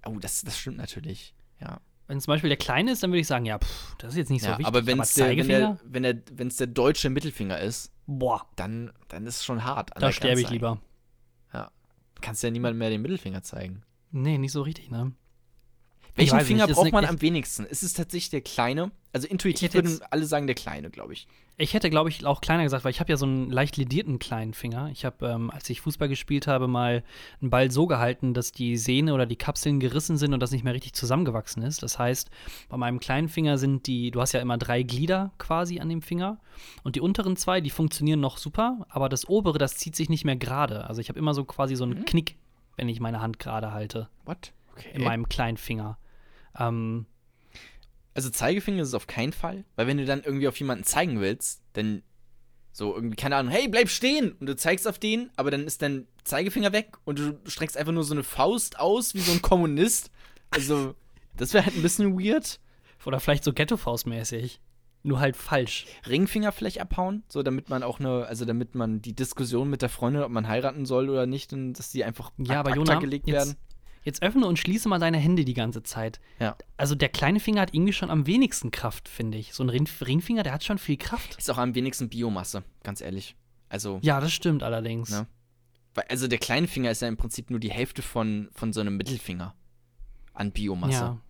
Oh, das, das stimmt natürlich. Ja. Wenn zum Beispiel der kleine ist, dann würde ich sagen, ja, pff, das ist jetzt nicht so ja, wichtig. aber wenn es der, wenn Zeigefinger, der, wenn der, der deutsche Mittelfinger ist, boah, dann, dann ist es schon hart. da sterbe ich lieber. Ja. Kannst ja niemandem mehr den Mittelfinger zeigen. Nee, nicht so richtig, ne? Welchen Finger braucht man am wenigsten? Ist es tatsächlich der kleine? Also intuitiv würden alle sagen der kleine, glaube ich. Ich hätte, glaube ich, auch kleiner gesagt, weil ich habe ja so einen leicht ledierten kleinen Finger. Ich habe, ähm, als ich Fußball gespielt habe, mal einen Ball so gehalten, dass die Sehne oder die Kapseln gerissen sind und das nicht mehr richtig zusammengewachsen ist. Das heißt, bei meinem kleinen Finger sind die, du hast ja immer drei Glieder quasi an dem Finger und die unteren zwei, die funktionieren noch super, aber das obere, das zieht sich nicht mehr gerade. Also ich habe immer so quasi so einen Knick, wenn ich meine Hand gerade halte, What? Okay. in meinem kleinen Finger. Ähm, Also Zeigefinger ist es auf keinen Fall, weil wenn du dann irgendwie auf jemanden zeigen willst, dann so irgendwie, keine Ahnung, hey, bleib stehen! Und du zeigst auf den, aber dann ist dein Zeigefinger weg und du streckst einfach nur so eine Faust aus, wie so ein Kommunist. Also, das wäre halt ein bisschen weird. oder vielleicht so Ghetto-Faust-mäßig. Nur halt falsch. Ringfinger vielleicht abhauen, so damit man auch eine, also damit man die Diskussion mit der Freundin, ob man heiraten soll oder nicht, und dass die einfach Ja, ad aber acta Jona, gelegt werden. jetzt öffne und schließe mal deine Hände die ganze Zeit. Ja. Also der kleine Finger hat irgendwie schon am wenigsten Kraft, finde ich. So ein Ring Ringfinger, der hat schon viel Kraft. Ist auch am wenigsten Biomasse, ganz ehrlich. Also, Ja, das stimmt allerdings. Weil- also der kleine Finger ist ja im Prinzip nur die Hälfte von, von so einem Mittelfinger an Biomasse. Ja.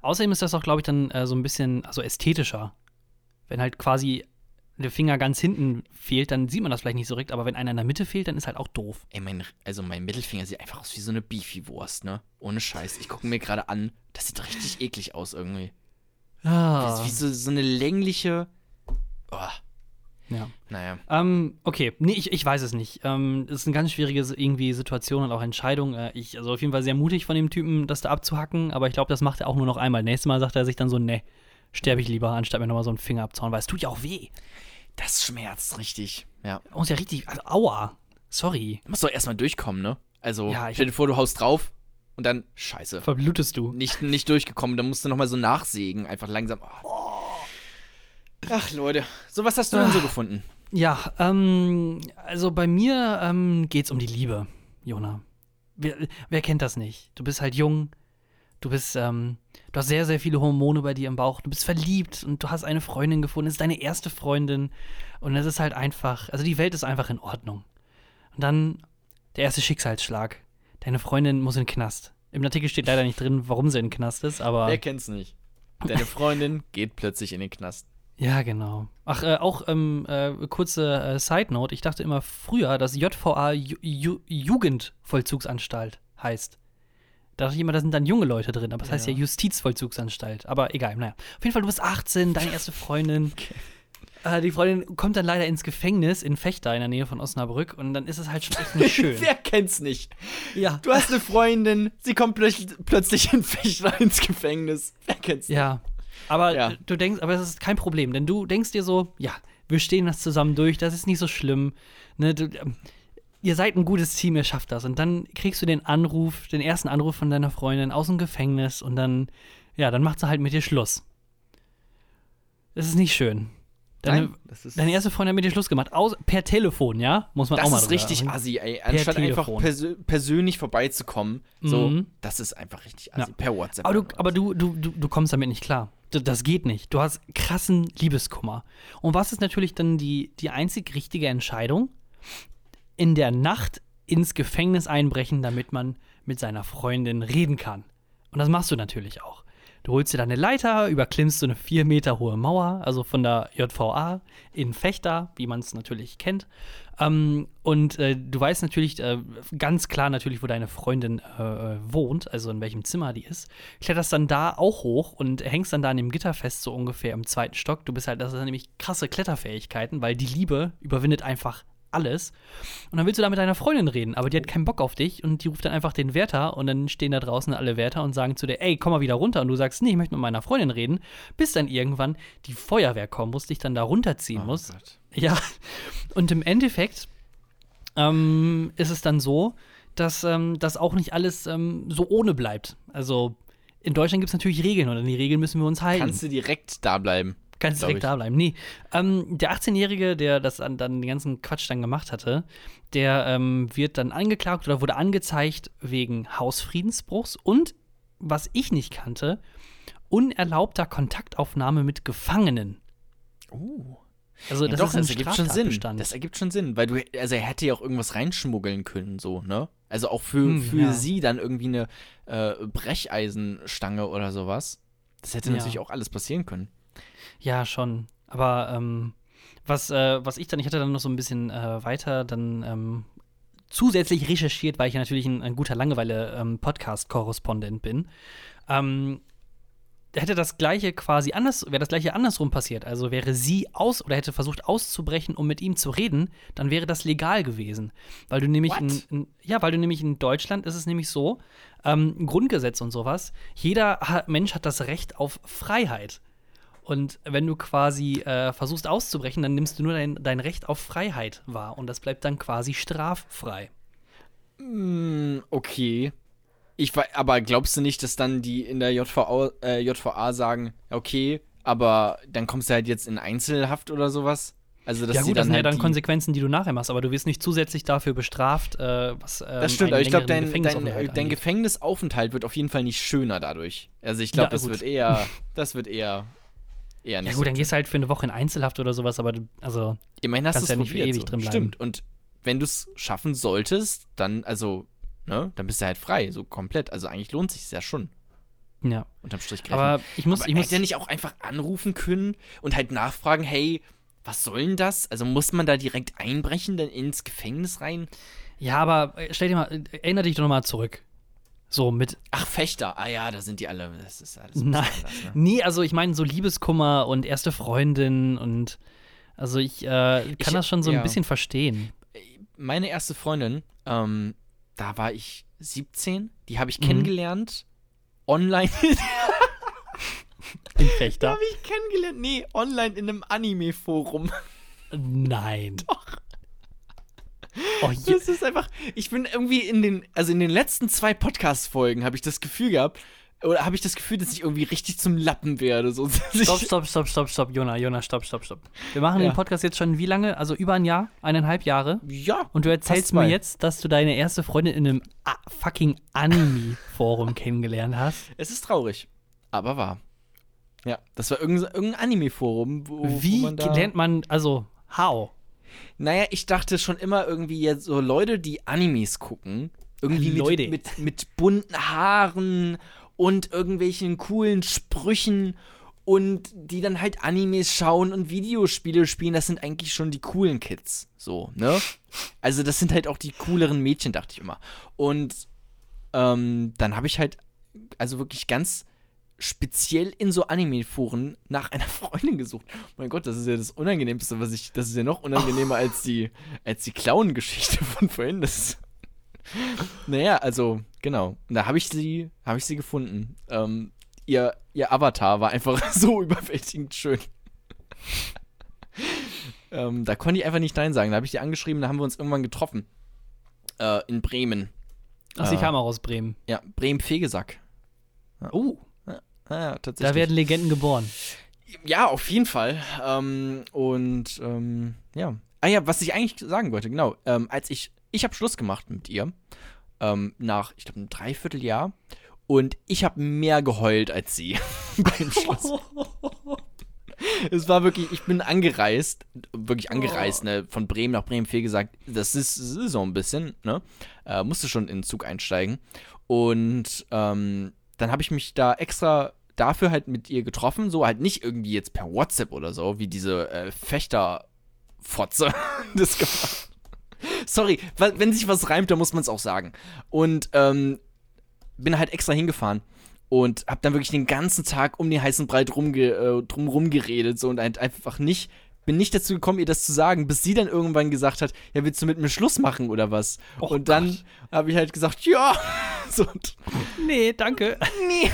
Außerdem ist das auch, glaube ich, dann äh, so ein bisschen also ästhetischer. Wenn halt quasi der Finger ganz hinten fehlt, dann sieht man das vielleicht nicht so direkt, aber wenn einer in der Mitte fehlt, dann ist halt auch doof. Ey, mein, also mein Mittelfinger sieht einfach aus wie so eine Beefy-Wurst, ne? Ohne Scheiß. Ich gucke mir gerade an. Das sieht richtig eklig aus irgendwie. Ah. Wie, wie so, so eine längliche. Oh, Ja. naja. Ähm, okay, nee, ich, ich weiß es nicht. Ähm, das ist eine ganz schwierige irgendwie Situation und auch Entscheidung. Äh, ich, also auf jeden Fall sehr mutig von dem Typen, das da abzuhacken, aber ich glaube, das macht er auch nur noch einmal. Nächstes Mal sagt er sich dann so, ne, sterbe ich lieber, anstatt mir nochmal so einen Finger abzuhauen, weil es tut ja auch weh. Das schmerzt richtig. Ja. Muss ja richtig, also aua. Sorry. Du musst doch erstmal durchkommen, ne? Also, Ja, ich stell dir vor, du haust drauf und dann, scheiße. Verblutest du. Nicht, nicht durchgekommen, dann musst du nochmal so nachsägen, einfach langsam. Oh. Ach, Leute. So, was hast du denn so gefunden? Ja, ähm, also bei mir ähm, geht's um die Liebe, Jona. Wer, wer kennt das nicht? Du bist halt jung, du bist, ähm, du hast sehr, sehr viele Hormone bei dir im Bauch, du bist verliebt und du hast eine Freundin gefunden, es ist deine erste Freundin und es ist halt einfach, also die Welt ist einfach in Ordnung. Und dann der erste Schicksalsschlag. Deine Freundin muss in den Knast. Im Artikel steht leider nicht drin, warum sie in den Knast ist, aber. Wer kennt's nicht? Deine Freundin geht plötzlich in den Knast. Ja, genau. Ach, äh, auch ähm, äh, kurze äh, Side Note. Ich dachte immer früher, dass JVA Ju Ju Jugendvollzugsanstalt heißt. Da dachte ich immer, da sind dann junge Leute drin, aber das heißt ja Ja. Justizvollzugsanstalt. Aber egal, naja. Auf jeden Fall, du bist 18, deine erste Freundin. Äh, die Freundin kommt dann leider ins Gefängnis in Fechter in der Nähe von Osnabrück und dann ist es halt schon echt nicht schön. Wer kennt's nicht? ja. Du hast eine Freundin, sie kommt plötzlich, plötzlich in Fechter ins Gefängnis. Wer kennt's nicht? Ja. Aber Ja. du denkst, aber das ist kein Problem, denn du denkst dir so, ja, wir stehen das zusammen durch, das ist nicht so schlimm. Ne, du, ähm, ihr seid ein gutes Team, ihr schafft das. Und dann kriegst du den Anruf, den ersten Anruf von deiner Freundin aus dem Gefängnis und dann, ja, dann macht sie halt mit dir Schluss. Das ist nicht schön. Deine, Nein, das ist, deine erste Freundin hat mit dir Schluss gemacht, aus, per Telefon, ja? Muss man auch das mal ist drüber richtig reden. assi, ey. Anstatt einfach persö persönlich vorbeizukommen, so, Mhm. das ist einfach richtig assi. Ja. Per WhatsApp. Aber, du, aber du, du, du, du kommst damit nicht klar. Das geht nicht. Du hast krassen Liebeskummer. Und was ist natürlich dann die, die einzig richtige Entscheidung? In der Nacht ins Gefängnis einbrechen, damit man mit seiner Freundin reden kann. Und das machst du natürlich auch. Du holst dir deine Leiter, überklimmst so eine vier Meter hohe Mauer, also von der JVA in Fechter, wie man es natürlich kennt. Ähm, und äh, du weißt natürlich äh, ganz klar natürlich, wo deine Freundin äh, äh, wohnt, also in welchem Zimmer die ist. Kletterst dann da auch hoch und hängst dann da an dem Gitter fest, so ungefähr im zweiten Stock. Du bist halt, das sind nämlich krasse Kletterfähigkeiten, weil die Liebe überwindet einfach alles. Und dann willst du da mit deiner Freundin reden, aber die hat keinen Bock auf dich und die ruft dann einfach den Wärter und dann stehen da draußen alle Wärter und sagen zu dir, ey, komm mal wieder runter. Und du sagst, nee, ich möchte mit meiner Freundin reden, bis dann irgendwann die Feuerwehr kommen muss, dich dann da runterziehen Oh muss. Gott. Ja, und im Endeffekt ähm, ist es dann so, dass ähm, das auch nicht alles ähm, so ohne bleibt. Also in Deutschland gibt es natürlich Regeln und an die Regeln müssen wir uns halten. Kannst du direkt da bleiben? Kannst direkt ich. da bleiben. Nee. Ähm, der 18-Jährige, der das dann, den ganzen Quatsch dann gemacht hatte, der ähm, wird dann angeklagt oder wurde angezeigt wegen Hausfriedensbruchs und, was ich nicht kannte, unerlaubter Kontaktaufnahme mit Gefangenen. Oh. Also Ja, das doch, ist ein das ergibt schon Sinn. Das ergibt schon Sinn, weil du, also er hätte ja auch irgendwas reinschmuggeln können, so, ne? Also auch für, Hm, für ja. sie dann irgendwie eine äh, Brecheisenstange oder sowas. Das hätte Ja. natürlich auch alles passieren können. Ja, schon. Aber ähm, was, äh, was ich dann, ich hatte dann noch so ein bisschen äh, weiter dann ähm, zusätzlich recherchiert, weil ich ja natürlich ein, ein guter Langeweile-Podcast-Korrespondent bin. Ähm, hätte das gleiche quasi anders, wäre das gleiche andersrum passiert, also wäre sie aus oder hätte versucht auszubrechen, um mit ihm zu reden, dann wäre das legal gewesen. Weil du nämlich in, in, ja, weil du nämlich in Deutschland ist es nämlich so, ähm, Grundgesetz und sowas, jeder ha Mensch hat das Recht auf Freiheit. Und wenn du quasi äh, versuchst auszubrechen, dann nimmst du nur dein, dein Recht auf Freiheit wahr und das bleibt dann quasi straffrei. Hm, okay. Ich aber glaubst du nicht, dass dann die in der JVA, äh, JVA sagen, okay, aber dann kommst du halt jetzt in Einzelhaft oder sowas? Also, dass ja gut, das dann sind ja halt dann die, Konsequenzen, die du nachher machst, aber du wirst nicht zusätzlich dafür bestraft, äh, was ähm, Das stimmt, aber ich glaube, dein, dein, Gefängnisaufenthalt dein. Gefängnisaufenthalt wird auf jeden Fall nicht schöner dadurch. Also ich glaube, Ja, das gut. wird eher, das wird eher, eher nicht Ja gut, dann so. gehst du halt für eine Woche in Einzelhaft oder sowas, aber du, also Immerhin hast du es ja nicht für ewig so. drin bleiben. Stimmt, und wenn du es schaffen solltest, dann, also, ne, dann bist du halt frei, so komplett. Also eigentlich lohnt sich ja schon, ja. unterm Strich gerechnet. Aber ich muss, Aber ich muss er nicht auch einfach anrufen können und halt nachfragen, hey, was soll denn das? Also muss man da direkt einbrechen, dann ins Gefängnis rein? ja, aber äh, stell dir mal, äh, erinnere dich doch noch mal zurück. So mit Ach, Fechter. Ah ja, da sind die alle. Das ist alles Nein. anders, ne? Nee, also ich meine so Liebeskummer und erste Freundin und also ich äh, kann Ich- das schon so ja. ein bisschen verstehen. Meine erste Freundin, ähm, da war ich 17. Die habe ich Mhm. kennengelernt. Online. In Fechter. habe ich kennengelernt. Nee, online in einem Anime-Forum. Nein. Doch. Oh, Das ist einfach. Ich bin irgendwie in den. Also in den letzten zwei Podcast-Folgen habe ich das Gefühl gehabt. Oder habe ich das Gefühl, dass ich irgendwie richtig zum Lappen werde. So, stopp, stopp, stopp, stopp, stopp, Jona, Jona, stopp, stopp, stopp. Wir machen Ja. den Podcast jetzt schon wie lange? Also über ein Jahr, eineinhalb Jahre. Ja. Und du erzählst mir jetzt, dass du deine erste Freundin in einem ah, fucking Anime-Forum kennengelernt hast. Es ist traurig. Aber wahr. Ja, das war irgendein, irgendein Anime-Forum, wo, wo Wie man da lernt man, also, how? Naja, ich dachte schon immer irgendwie jetzt so Leute, die Animes gucken, irgendwie Leute. mit, mit, mit bunten Haaren und irgendwelchen coolen Sprüchen und die dann halt Animes schauen und Videospiele spielen, das sind eigentlich schon die coolen Kids. So, ne? Also, das sind halt auch die cooleren Mädchen, dachte ich immer. Und ähm, dann habe ich halt, also wirklich ganz speziell in so Anime-Foren nach einer Freundin gesucht. Mein Gott, das ist ja das Unangenehmste, was ich, das ist ja noch unangenehmer als die, als die Clown-Geschichte von vorhin. Das ist, naja, also, genau. Und da habe ich sie, habe ich sie gefunden. Ähm, ihr, ihr Avatar war einfach so überwältigend schön. ähm, da konnte ich einfach nicht Nein sagen. Da habe ich die angeschrieben, da haben wir uns irgendwann getroffen. Äh, in Bremen. Ach, sie Äh, kam auch aus Bremen. Ja, Bremen-Fegesack. Oh, Ah, ja, tatsächlich. da werden Legenden geboren. Ja, auf jeden Fall. Ähm, und ähm, ja. Ah ja, was ich eigentlich sagen wollte, genau. Ähm, als ich, ich habe Schluss gemacht mit ihr, ähm, nach, ich glaube, einem Dreivierteljahr. Und ich habe mehr geheult als sie beim Schluss. es war wirklich, ich bin angereist, wirklich angereist, ne, von Bremen nach Bremen, viel gesagt, das ist, das ist so ein bisschen, ne, äh, musste schon in den Zug einsteigen. Und ähm, dann habe ich mich da extra dafür halt mit ihr getroffen, so halt nicht irgendwie jetzt per WhatsApp oder so, wie diese äh, Fechter-Fotze das gemacht. Sorry, wenn sich was reimt, dann muss man es auch sagen. Und ähm, bin halt extra hingefahren und hab dann wirklich den ganzen Tag um den heißen Breit rumge äh, drumrum geredet so und halt einfach nicht bin nicht dazu gekommen, ihr das zu sagen, bis sie dann irgendwann gesagt hat, ja, willst du mit mir Schluss machen oder was? Och und dann habe ich halt gesagt, ja. So, und, Nee, danke. nee.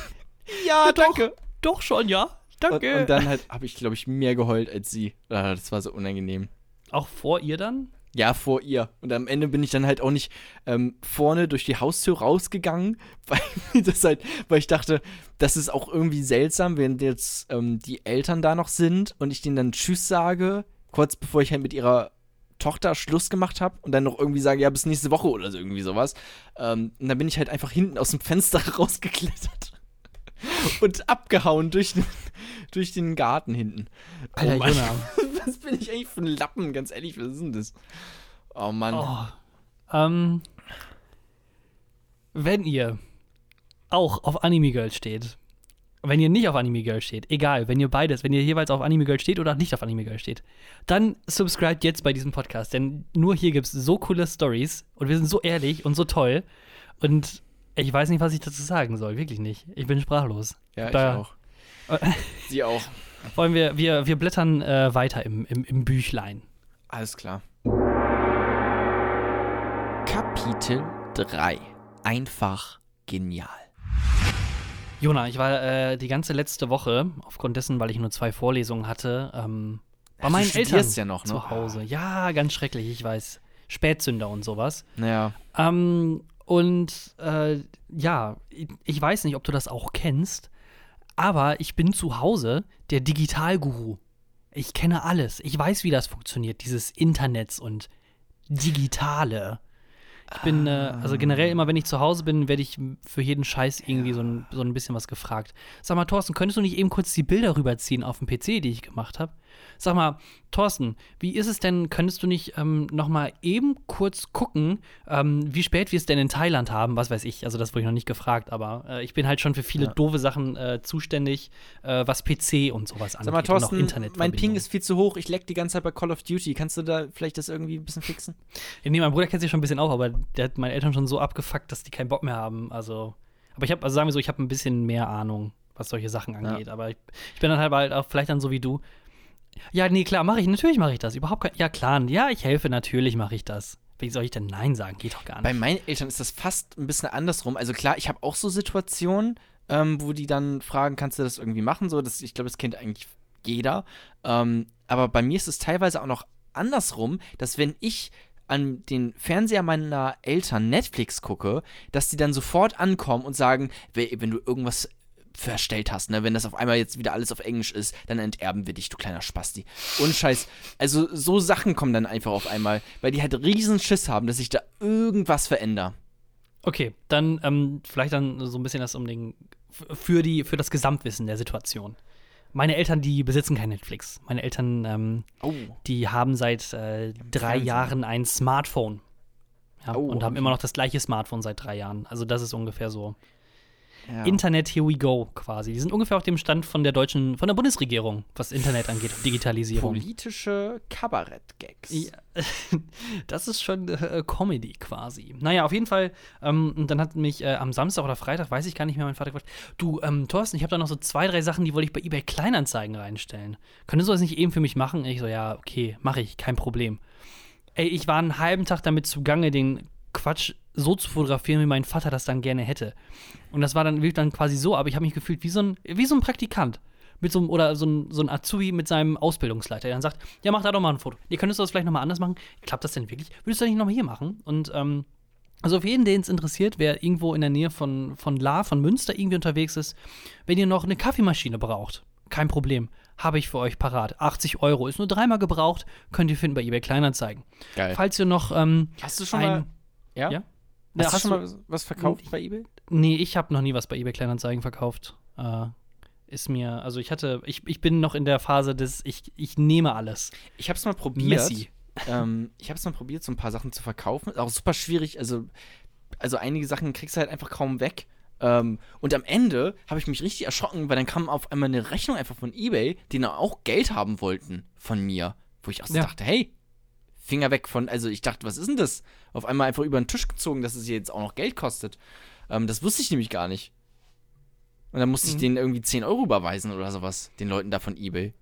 ja, danke. Doch schon, ja. Und, Danke. und dann halt habe ich, glaube ich, mehr geheult als sie. Ah, Das war so unangenehm. auch vor ihr dann? Ja, vor ihr. Und am Ende bin ich dann halt auch nicht ähm, vorne durch die Haustür rausgegangen, weil halt, weil ich dachte, das ist auch irgendwie seltsam, wenn jetzt ähm, die Eltern da noch sind und ich denen dann Tschüss sage, kurz bevor ich halt mit ihrer Tochter Schluss gemacht habe und dann noch irgendwie sage, ja, bis nächste Woche oder so irgendwie sowas. Ähm, und dann bin ich halt einfach hinten aus dem Fenster rausgeklettert und abgehauen durch den, durch den Garten hinten. Alter, oh Mann. Was bin ich eigentlich für ein Lappen, ganz ehrlich, was ist denn das? Oh Mann. Oh. Ähm, wenn ihr auch auf Anime Girl steht, wenn ihr nicht auf Anime Girl steht, egal, wenn ihr beides, wenn ihr jeweils auf Anime Girl steht oder nicht auf Anime Girl steht, dann subscribt jetzt bei diesem Podcast, denn nur hier gibt es so coole Stories und wir sind so ehrlich und so toll und ich weiß nicht, was ich dazu sagen soll, wirklich nicht. Ich bin sprachlos. Ja, ich Da- auch. Sie auch. Wollen wir, wir, wir blättern äh, weiter im, im, im Büchlein. Alles klar. Kapitel 3. Einfach genial. Jona, ich war äh, die ganze letzte Woche, aufgrund dessen, weil ich nur zwei Vorlesungen hatte, ähm, bei du meinen Eltern ja noch, ne? zu Hause. Ja, ganz schrecklich, ich weiß. Spätsünder und sowas. Naja. Ähm, und äh, ja, ich, weiß nicht, ob du das auch kennst, aber ich bin zu Hause der Digitalguru. Ich kenne alles. Ich weiß, wie das funktioniert, dieses Internets und Digitale. Ich bin, äh, also generell immer, wenn ich zu Hause bin, werde ich für jeden Scheiß irgendwie so, ein, so ein bisschen was gefragt. Sag mal, Thorsten, könntest du nicht eben kurz die Bilder rüberziehen auf dem PC, die ich gemacht habe? Sag mal, Thorsten, wie ist es denn, könntest du nicht ähm, noch mal eben kurz gucken, ähm, wie spät wir es denn in Thailand haben? Was weiß ich, also das wurde ich noch nicht gefragt, aber äh, ich bin halt schon für viele Ja. doofe Sachen äh, zuständig, äh, was PC und sowas angeht. Sag mal, und auch Thorsten, mein Internetverbindung. Ping ist viel zu hoch. Ich leck die ganze Zeit bei Call of Duty. Kannst du da vielleicht das irgendwie ein bisschen fixen? Ja, Nee, mein Bruder kennt sich schon ein bisschen auf, aber der hat meine Eltern schon so abgefuckt, dass die keinen Bock mehr haben. Also, aber ich habe, also sagen wir so, ich habe ein bisschen mehr Ahnung, was solche Sachen angeht. Aber ich, ich bin dann halt, halt auch vielleicht dann so wie du. Ja, nee, klar, mache ich, natürlich mache ich das. Überhaupt kein, ja klar, ja, ich helfe, natürlich mache ich das. Wie soll ich denn Nein sagen? Geht doch gar nicht. Bei meinen Eltern ist das fast ein bisschen andersrum. Also klar, ich habe auch so Situationen, ähm, wo die dann fragen, kannst du das irgendwie machen? So, das, ich glaube, das kennt eigentlich jeder. Ähm, aber bei mir ist es teilweise auch noch andersrum, dass wenn ich an den Fernseher meiner Eltern Netflix gucke, dass die dann sofort ankommen und sagen, we- wenn du irgendwas verstellt hast, ne, wenn das auf einmal jetzt wieder alles auf Englisch ist, dann enterben wir dich, du kleiner Spasti. Und Scheiß. Also so Sachen kommen dann einfach auf einmal, weil die halt riesen Schiss haben, dass ich da irgendwas verändere. Okay, dann ähm, vielleicht dann so ein bisschen das um den für die für das Gesamtwissen der Situation. Meine Eltern, die besitzen kein Netflix. Meine Eltern, ähm, Oh. die haben seit äh, drei. Jahren ein Smartphone. Ja, Oh, und haben okay. immer noch das gleiche Smartphone seit drei Jahren. Also das ist ungefähr so. Ja. Internet, here we go, quasi. Die sind ungefähr auf dem Stand von der deutschen, von der Bundesregierung, was Internet angeht und Digitalisierung. Politische Kabarett-Gags. Ja, das ist schon äh, Comedy quasi. Naja, auf jeden Fall. Ähm, und dann hat mich äh, am Samstag oder Freitag, weiß ich gar nicht mehr, mein Vater gefragt: Du, ähm, Thorsten, ich habe da noch so zwei, drei Sachen, die wollte ich bei eBay Kleinanzeigen reinstellen. Könntest du das nicht eben für mich machen? Ich so: Ja, okay, mache ich, kein Problem. Ey, ich war einen halben Tag damit zugange, den Quatsch so zu fotografieren, wie mein Vater das dann gerne hätte. Und das war dann, lief dann quasi so, aber ich habe mich gefühlt wie so ein, wie so ein Praktikant. Mit so einem, oder so ein, so ein Azubi mit seinem Ausbildungsleiter, der dann sagt, ja, mach da doch mal ein Foto. Ihr könntest das vielleicht nochmal anders machen. Klappt das denn wirklich? Würdest du das nicht nochmal hier machen? Und, ähm, also auf jeden, den es interessiert, wer irgendwo in der Nähe von, von La, von Münster irgendwie unterwegs ist, wenn ihr noch eine Kaffeemaschine braucht, kein Problem. Habe ich für euch parat. 80 Euro. Ist nur dreimal gebraucht. Könnt ihr finden bei eBay Kleinanzeigen. Geil. Falls ihr noch. Ähm, Hast du schon ein- mal. Ja? Ja? Hast, Hast du schon mal was verkauft bei eBay? Nee, ich habe noch nie was bei eBay Kleinanzeigen verkauft. Äh, ist mir, also ich hatte, ich, ich bin noch in der Phase des, ich, ich nehme alles. Ich habe es mal probiert. Messi. ähm, ich habe es mal probiert, so ein paar Sachen zu verkaufen. Ist Auch super schwierig. Also, also einige Sachen kriegst du halt einfach kaum weg. Ähm, und am Ende habe ich mich richtig erschrocken, weil dann kam auf einmal eine Rechnung einfach von eBay, die dann auch Geld haben wollten von mir. Wo ich auch so Ja. dachte, hey, Finger weg von, also ich dachte, was ist denn das? Auf einmal einfach über den Tisch gezogen, dass es jetzt auch noch Geld kostet. Ähm, das wusste ich nämlich gar nicht. Und dann musste ich Mhm. denen irgendwie 10 Euro überweisen oder sowas, den Leuten da von eBay.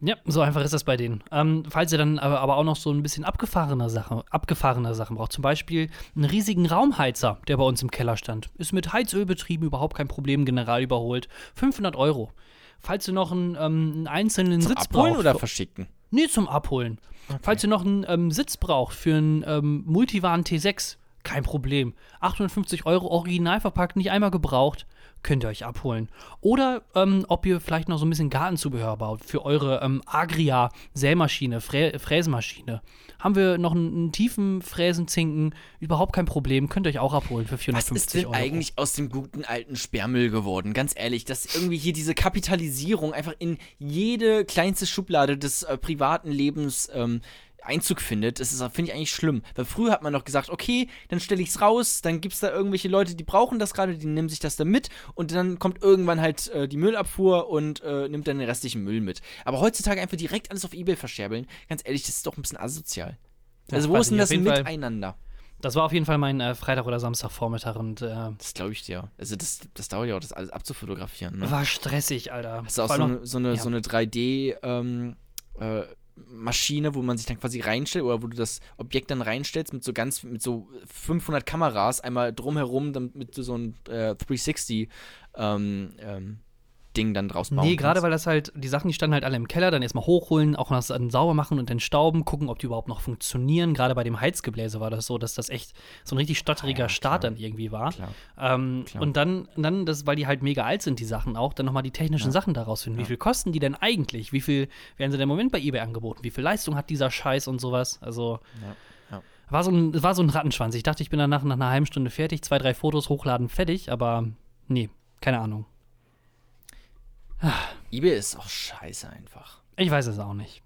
Ja, so einfach ist das bei denen. Ähm, falls ihr dann aber, aber auch noch so ein bisschen abgefahrene Sachen, abgefahrene Sachen braucht, zum Beispiel einen riesigen Raumheizer, der bei uns im Keller stand, ist mit Heizöl betrieben, überhaupt kein Problem, general überholt, 500 Euro. Falls ihr noch einen, ähm, einen einzelnen Zum Sitz Abholen braucht, oder verschicken? Nee, zum Abholen. Falls ihr noch einen ähm, Sitz braucht für einen ähm, Multivan T6, kein Problem. 850 Euro original verpackt, nicht einmal gebraucht, könnt ihr euch abholen. Oder ähm, ob ihr vielleicht noch so ein bisschen Gartenzubehör baut für eure ähm, Agria Sämaschine, Frä Fräsmaschine. Haben wir noch einen, einen tiefen Fräsenzinken, überhaupt kein Problem, könnt ihr euch auch abholen für Was 450 ist denn Euro. eigentlich aus dem guten alten Sperrmüll geworden? Ganz ehrlich, dass irgendwie hier diese Kapitalisierung einfach in jede kleinste Schublade des äh, privaten Lebens ähm, Einzug findet, das ist, finde ich eigentlich schlimm. Weil früher hat man noch gesagt, okay, dann stelle ich es raus, dann gibt es da irgendwelche Leute, die brauchen das gerade, die nehmen sich das dann mit und dann kommt irgendwann halt äh, die Müllabfuhr und äh, nimmt dann den restlichen Müll mit. Aber heutzutage einfach direkt alles auf Ebay verscherbeln, ganz ehrlich, das ist doch ein bisschen asozial. Ja, Also wo ist denn das jeden Fall. Miteinander? Das war auf jeden Fall mein äh, Freitag oder Samstagvormittag und äh, Das glaube ich dir. Also das, das dauert ja auch, das alles abzufotografieren. Ne? war stressig, Alter. Hast du auch so eine, so eine, ja. so eine 3D ähm, äh, Maschine, wo man sich dann quasi reinstellt oder wo du das Objekt dann reinstellst mit so ganz mit so 500 Kameras einmal drumherum, damit du so ein äh, 360 ähm, ähm, Ding dann draus bauen Nee, gerade weil das halt, die Sachen, die standen halt alle im Keller, dann erstmal hochholen, auch das dann sauber machen und dann stauben, gucken, ob die überhaupt noch funktionieren. Gerade bei dem Heizgebläse war das so, dass das echt so ein richtig stotteriger Ah, ja, Start dann irgendwie war. Klar. Ähm, Klar. und dann, dann das, weil die halt mega alt sind, die Sachen auch, dann nochmal die technischen Ja. Sachen daraus finden. Wie Ja. viel kosten die denn eigentlich? Wie viel werden sie denn im Moment bei eBay angeboten? Wie viel Leistung hat dieser Scheiß und sowas? Also. War so, ein, war so ein Rattenschwanz. Ich dachte, ich bin danach nach einer halben Stunde fertig, zwei, drei Fotos hochladen, fertig, aber nee, keine Ahnung. eBay ist auch scheiße einfach. Ich weiß es auch nicht.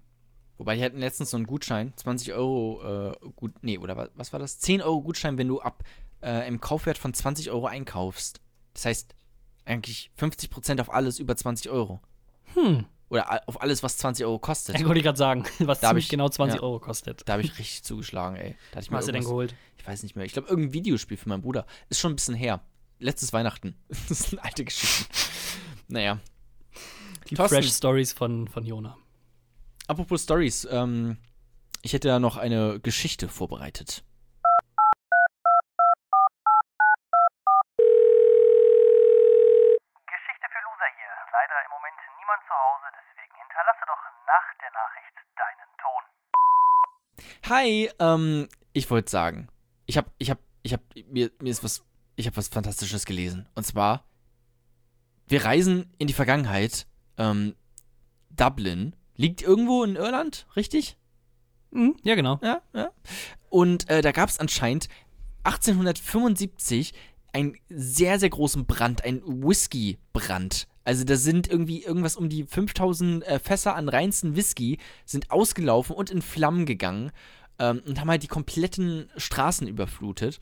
Wobei, die hatten letztens so einen Gutschein, 20 Euro, äh, gut, nee, oder was, was war das? 10 Euro Gutschein, wenn du ab äh, im Kaufwert von 20 Euro einkaufst. Das heißt, eigentlich 50% auf alles über 20 Euro. Hm. Oder auf alles, was 20 Euro kostet. Ich wollte gerade sagen, was Da ziemlich ich- genau 20 ja. Euro kostet. Da habe ich richtig zugeschlagen, ey. Da Was hast du denn geholt? Ich weiß nicht mehr. Ich glaube, irgendein Videospiel für meinen Bruder. Ist schon ein bisschen her. Letztes Weihnachten. Das ist eine alte Geschichte. naja. Die Thorsten. Fresh Stories von, von Jona. Apropos Stories, ähm, ich hätte da noch eine Geschichte vorbereitet. Geschichte für Loser hier. Leider im Moment niemand zu Hause, deswegen hinterlasse doch nach der Nachricht deinen Ton. Hi, ähm, ich wollte sagen, ich hab, ich hab, ich hab, mir, mir ist was, ich hab was Fantastisches gelesen. Und zwar, wir reisen in die Vergangenheit, ähm, Dublin liegt irgendwo in Irland, richtig? Mhm, ja, genau. Ja, ja. Und äh, da gab es anscheinend 1875 einen sehr, sehr großen Brand, einen Whisky-Brand. Also da sind irgendwie irgendwas um die 5000 äh, Fässer an reinsten Whisky sind ausgelaufen und in Flammen gegangen ähm, und haben halt die kompletten Straßen überflutet.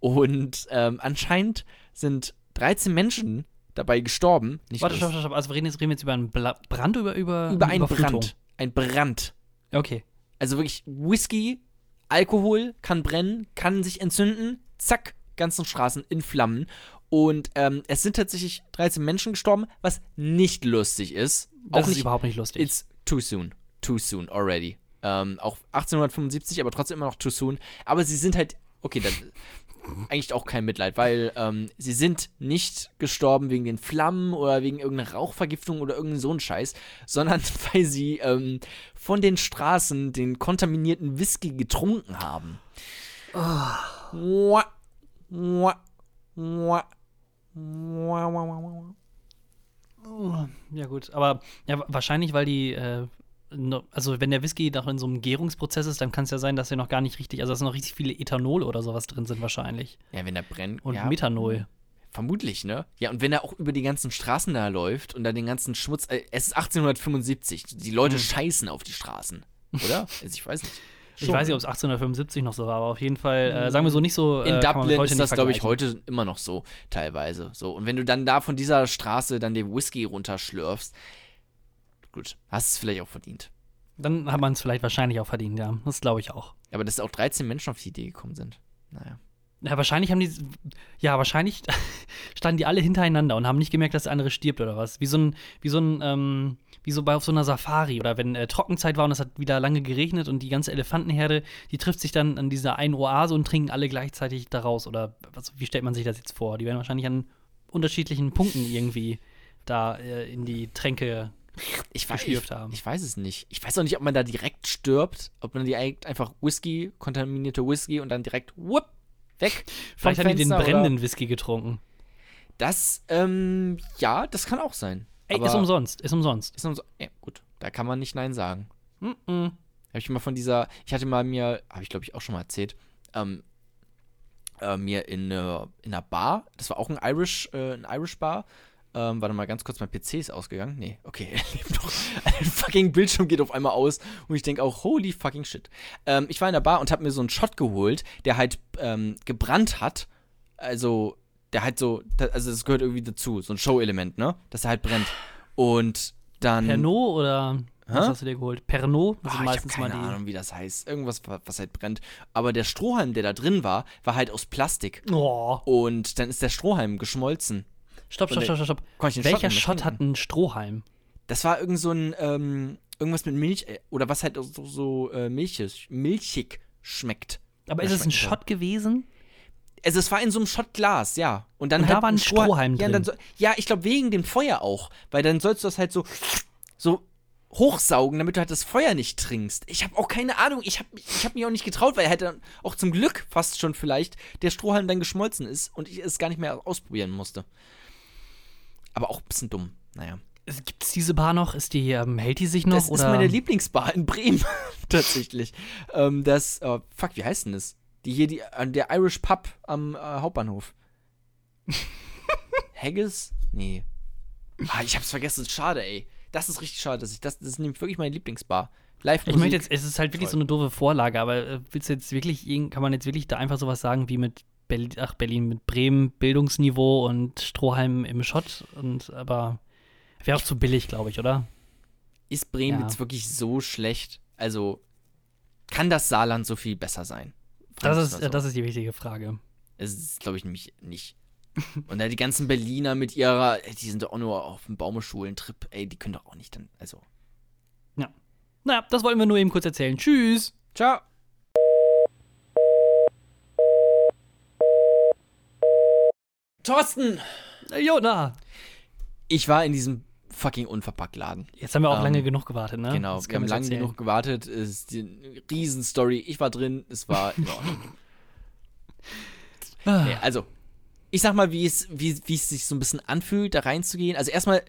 Und ähm, anscheinend sind 13 Menschen dabei gestorben. Nicht Warte, stopp, stopp, stopp. Also wir reden jetzt, reden jetzt über einen Bla Brand oder über, über einen Überflutung? Brand. Ein Brand. Okay. Also wirklich Whisky, Alkohol kann brennen, kann sich entzünden, zack, ganzen Straßen in Flammen. Und ähm, es sind tatsächlich 13 Menschen gestorben, was nicht lustig ist. Das auch ist nicht, überhaupt nicht lustig. It's too soon. Too soon already. Ähm, auch 1875, aber trotzdem immer noch too soon. Aber sie sind halt, okay, dann eigentlich auch kein Mitleid, weil ähm, sie sind nicht gestorben wegen den Flammen oder wegen irgendeiner Rauchvergiftung oder irgendein so ein Scheiß, sondern weil sie ähm, von den Straßen den kontaminierten Whisky getrunken haben. Mua. ja, gut. Aber ja, wa- wahrscheinlich, weil die, äh, also wenn der Whisky noch in so einem Gärungsprozess ist, dann kann es ja sein, dass er noch gar nicht richtig, also dass noch richtig viele Ethanol oder sowas drin sind wahrscheinlich. Ja, wenn er brennt. Und ja, Methanol. Vermutlich, ne? Ja, und wenn er auch über die ganzen Straßen da läuft und da den ganzen Schmutz. Äh, es ist 1875. Die Leute Hm. scheißen auf die Straßen. Oder? also ich weiß nicht. Ich Schon, weiß nicht, ob es 1875 noch so war, aber auf jeden Fall, äh, sagen wir so, nicht so. In äh, mit Dublin ist das, glaube ich, heute immer noch so, teilweise. So. Und wenn du dann da von dieser Straße dann den Whisky runterschlürfst, gut, hast es vielleicht auch verdient. Dann hat man es vielleicht wahrscheinlich auch verdient, ja. Das glaube ich auch. Aber dass auch 13 Menschen auf die Idee gekommen sind. Naja. Ja, wahrscheinlich haben die, ja, wahrscheinlich standen die alle hintereinander und haben nicht gemerkt, dass der andere stirbt oder was. Wie so ein, wie so ein, ähm, wie so bei auf so einer Safari oder wenn äh, Trockenzeit war und es hat wieder lange geregnet und die ganze Elefantenherde, die trifft sich dann an dieser einen Oase und trinken alle gleichzeitig daraus. Oder was, wie stellt man sich das jetzt vor? Die werden wahrscheinlich an unterschiedlichen Punkten irgendwie da äh, in die Tränke. Ich weiß, ich, haben. ich weiß es nicht. Ich weiß auch nicht, ob man da direkt stirbt, ob man direkt einfach Whisky, kontaminierte Whisky und dann direkt whoop, weg. Vielleicht haben die den Fenster oder- brennenden Whisky getrunken. Das, ähm, ja, das kann auch sein. Ey, ist umsonst, ist umsonst. Ist umso ja, gut, da kann man nicht Nein sagen. Mm -mm. Habe ich mal von dieser, ich hatte mal mir, habe ich glaube ich auch schon mal erzählt, ähm, äh, mir in, äh, in einer Bar, das war auch ein Irish, äh, ein Irish Bar, ähm, warte mal ganz kurz, mein PC ist ausgegangen. Nee, okay, er lebt noch. Ein fucking Bildschirm geht auf einmal aus und ich denke auch, holy fucking shit. Ähm, ich war in der Bar und habe mir so einen Shot geholt, der halt ähm, gebrannt hat. Also, der halt so, also das gehört irgendwie dazu, so ein Show-Element, ne? Dass er halt brennt. Und dann. Pernod oder was Hä? hast du dir geholt? Pernod? Das Ah, sind ich habe meistens keine. Ahnung, wie das heißt. Irgendwas, wa- was halt brennt. Aber der Strohhalm, der da drin war, war halt aus Plastik. Oh. Und dann ist der Strohhalm geschmolzen. Stopp, stopp, stopp, stopp, stopp. Welcher Shot hat einen Strohhalm? Das war irgend so ein, ähm, irgendwas mit Milch, äh, oder was halt so, so äh, milchig, milchig schmeckt. Aber Ja, ist es ein. Shot gewesen? Also es war in so einem Shotglas, ja. Und dann Und halt da war ein Strohhalm ja, und dann so, ja, ich glaube wegen dem Feuer auch, weil dann sollst du das halt so so hochsaugen, damit du halt das Feuer nicht trinkst. Ich habe auch keine Ahnung, ich habe ich hab mich auch nicht getraut, weil halt dann auch zum Glück fast schon vielleicht der Strohhalm dann geschmolzen ist und ich es gar nicht mehr ausprobieren musste. Aber auch ein bisschen dumm. Naja. Gibt es diese Bar noch? Ist die, ähm, hält die sich noch? Das oder? ist meine Lieblingsbar in Bremen, tatsächlich. Ähm, das, äh, fuck, wie heißt denn das? Die hier, die, äh, der Irish Pub am äh, Hauptbahnhof. Haggis? Nee. Ah, ich hab's vergessen, schade, ey. Das ist richtig schade, dass ich das, das ist nämlich wirklich meine Lieblingsbar. Live Ich möchte jetzt, es ist halt wirklich so eine doofe Vorlage, aber äh, willst du jetzt wirklich, kann man jetzt wirklich da einfach sowas sagen wie mit Berlin, ach, Berlin mit Bremen, Bildungsniveau und Strohhalm im Shot und aber wäre auch zu billig, glaube ich, oder? Ist Bremen Ja. jetzt wirklich so schlecht? Also, kann das Saarland so viel besser sein? Das ist, äh, so. das ist die wichtige Frage. Es ist, glaube ich, nämlich nicht. Und da die ganzen Berliner mit ihrer, die sind doch auch nur auf dem Baumeschulen-Trip, ey, die können doch auch nicht dann, also. Naja, das wollten wir nur eben kurz erzählen. Tschüss! Ciao. Thorsten! Äh, Jona! Ich war in diesem fucking Unverpacktladen. Jetzt haben wir auch Ähm, lange genug gewartet, ne? Genau, wir haben lange erzählen. genug gewartet. Es ist die Riesenstory. Ich war drin, es war in Ordnung. Ah. Nee, also, ich sag mal, wie es, wie, wie es sich so ein bisschen anfühlt, da reinzugehen. Also erstmal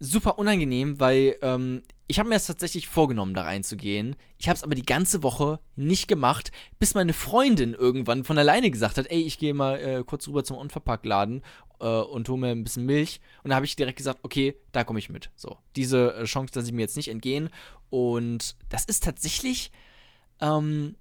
super unangenehm, weil ähm, ich habe mir das tatsächlich vorgenommen, da reinzugehen. Ich habe es aber die ganze Woche nicht gemacht, bis meine Freundin irgendwann von alleine gesagt hat, ey, ich gehe mal äh, kurz rüber zum Unverpacktladen äh, und hole mir ein bisschen Milch. Und da habe ich direkt gesagt, okay, da komme ich mit. So, diese äh, Chance lasse ich mir jetzt nicht entgehen. Und das ist tatsächlich, ähm,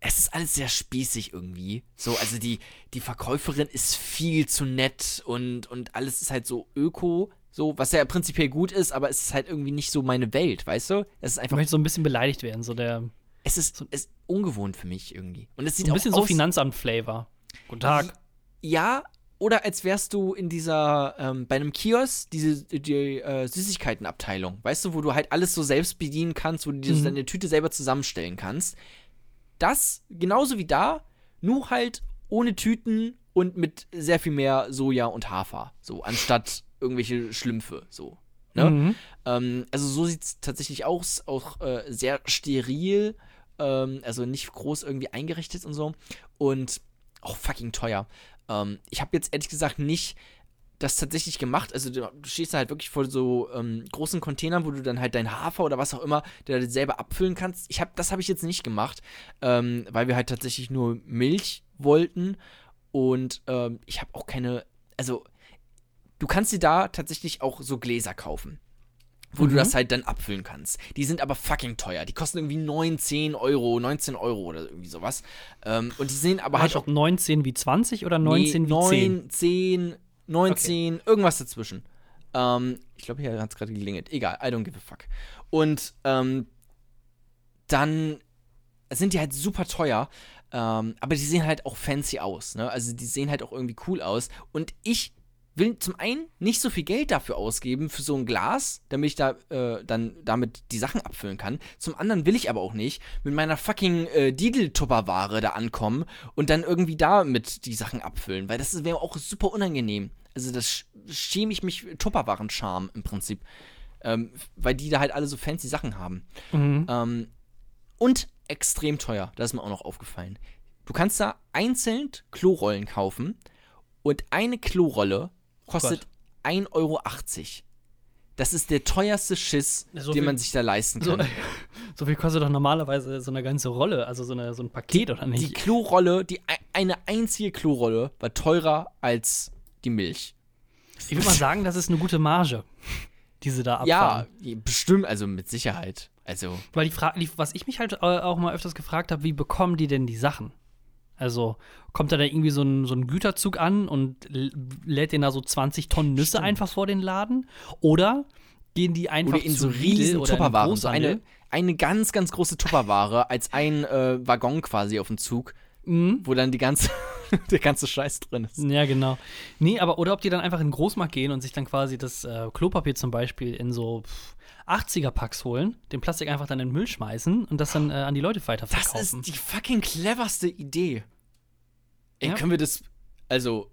es ist alles sehr spießig irgendwie. So, also die, die Verkäuferin ist viel zu nett und, und alles ist halt so öko, so, was ja prinzipiell gut ist, aber es ist halt irgendwie nicht so meine Welt, weißt du? Es ist Ich einfach, möchte so ein bisschen beleidigt werden, so der es ist, es ist ungewohnt für mich irgendwie. Und es so sieht ein bisschen auch so Finanzamt-Flavor. Guten Tag. Ja, oder als wärst du in dieser, ähm, bei einem Kiosk, diese die, äh, Süßigkeitenabteilung, weißt du, wo du halt alles so selbst bedienen kannst, wo du dir so Mhm. deine Tüte selber zusammenstellen kannst. Das, genauso wie da, nur halt ohne Tüten und mit sehr viel mehr Soja und Hafer, so, anstatt irgendwelche Schlümpfe, so. Ne? Mhm. Ähm, also so sieht es tatsächlich aus, auch äh, sehr steril, ähm, also nicht groß irgendwie eingerichtet und so. Und auch fucking teuer. Ähm, ich habe jetzt ehrlich gesagt nicht das tatsächlich gemacht. Also du, du stehst da halt wirklich vor so ähm, großen Containern, wo du dann halt dein Hafer oder was auch immer der selber abfüllen kannst. Ich hab, das habe ich jetzt nicht gemacht, ähm, weil wir halt tatsächlich nur Milch wollten. Und ähm, ich habe auch keine, also du kannst dir da tatsächlich auch so Gläser kaufen. Wo du Mhm. das halt dann abfüllen kannst. Die sind aber fucking teuer. Die kosten irgendwie 19 Euro, 19 Euro oder irgendwie sowas. Ähm, und die sehen aber halt Halt auch 19 wie 20 oder 19 nee, wie 10? 9, 10, 19, irgendwas dazwischen. Ähm, ich glaube, hier hat es gerade geklingelt. Egal, I don't give a fuck. Und ähm, dann sind die halt super teuer. Ähm, aber die sehen halt auch fancy aus. Ne? Also die sehen halt auch irgendwie cool aus. Und ich will zum einen nicht so viel Geld dafür ausgeben für so ein Glas, damit ich da äh, dann damit die Sachen abfüllen kann. Zum anderen will ich aber auch nicht mit meiner fucking äh, Didel-Tupperware da ankommen und dann irgendwie damit die Sachen abfüllen, weil das wäre auch super unangenehm. Also das sch- schäme ich mich Tupperwaren-Charme im Prinzip. Ähm, weil die da halt alle so fancy Sachen haben. Mhm. Ähm, und extrem teuer, das ist mir auch noch aufgefallen. Du kannst da einzeln Klorollen kaufen und eine Klorolle kostet 1,80 Euro. Das ist der teuerste Schiss, So den viel- man sich da leisten So, kann. so viel kostet doch normalerweise so eine ganze Rolle, also so, eine, so ein Paket oder Die nicht? Klorolle, die ei- eine einzige Klorolle war teurer als die Milch. Ich würde mal sagen, das ist eine gute Marge, die sie da Ja, abfahren. bestimmt, also mit Sicherheit. Also, Weil die Frage, die, was ich mich halt äh, auch mal öfters gefragt habe, wie bekommen die denn die Sachen? Also kommt da dann irgendwie so ein, so ein Güterzug an und lädt den da so 20 Tonnen Nüsse Stimmt. einfach vor den Laden? Oder gehen die einfach oder in zu so riesen Tupperwaren. So eine, eine ganz, ganz große Tupperware als ein äh, Waggon quasi auf dem Zug, Mhm. wo dann die ganze, der ganze Scheiß drin ist. Ja, genau. Nee, aber oder ob die dann einfach in den Großmarkt gehen und sich dann quasi das äh, Klopapier zum Beispiel in so pff, 80er-Packs holen, den Plastik einfach dann in den Müll schmeißen und das dann äh, an die Leute Das weiterverkaufen. ist die fucking cleverste Idee. Ey, Ja. können wir das, also,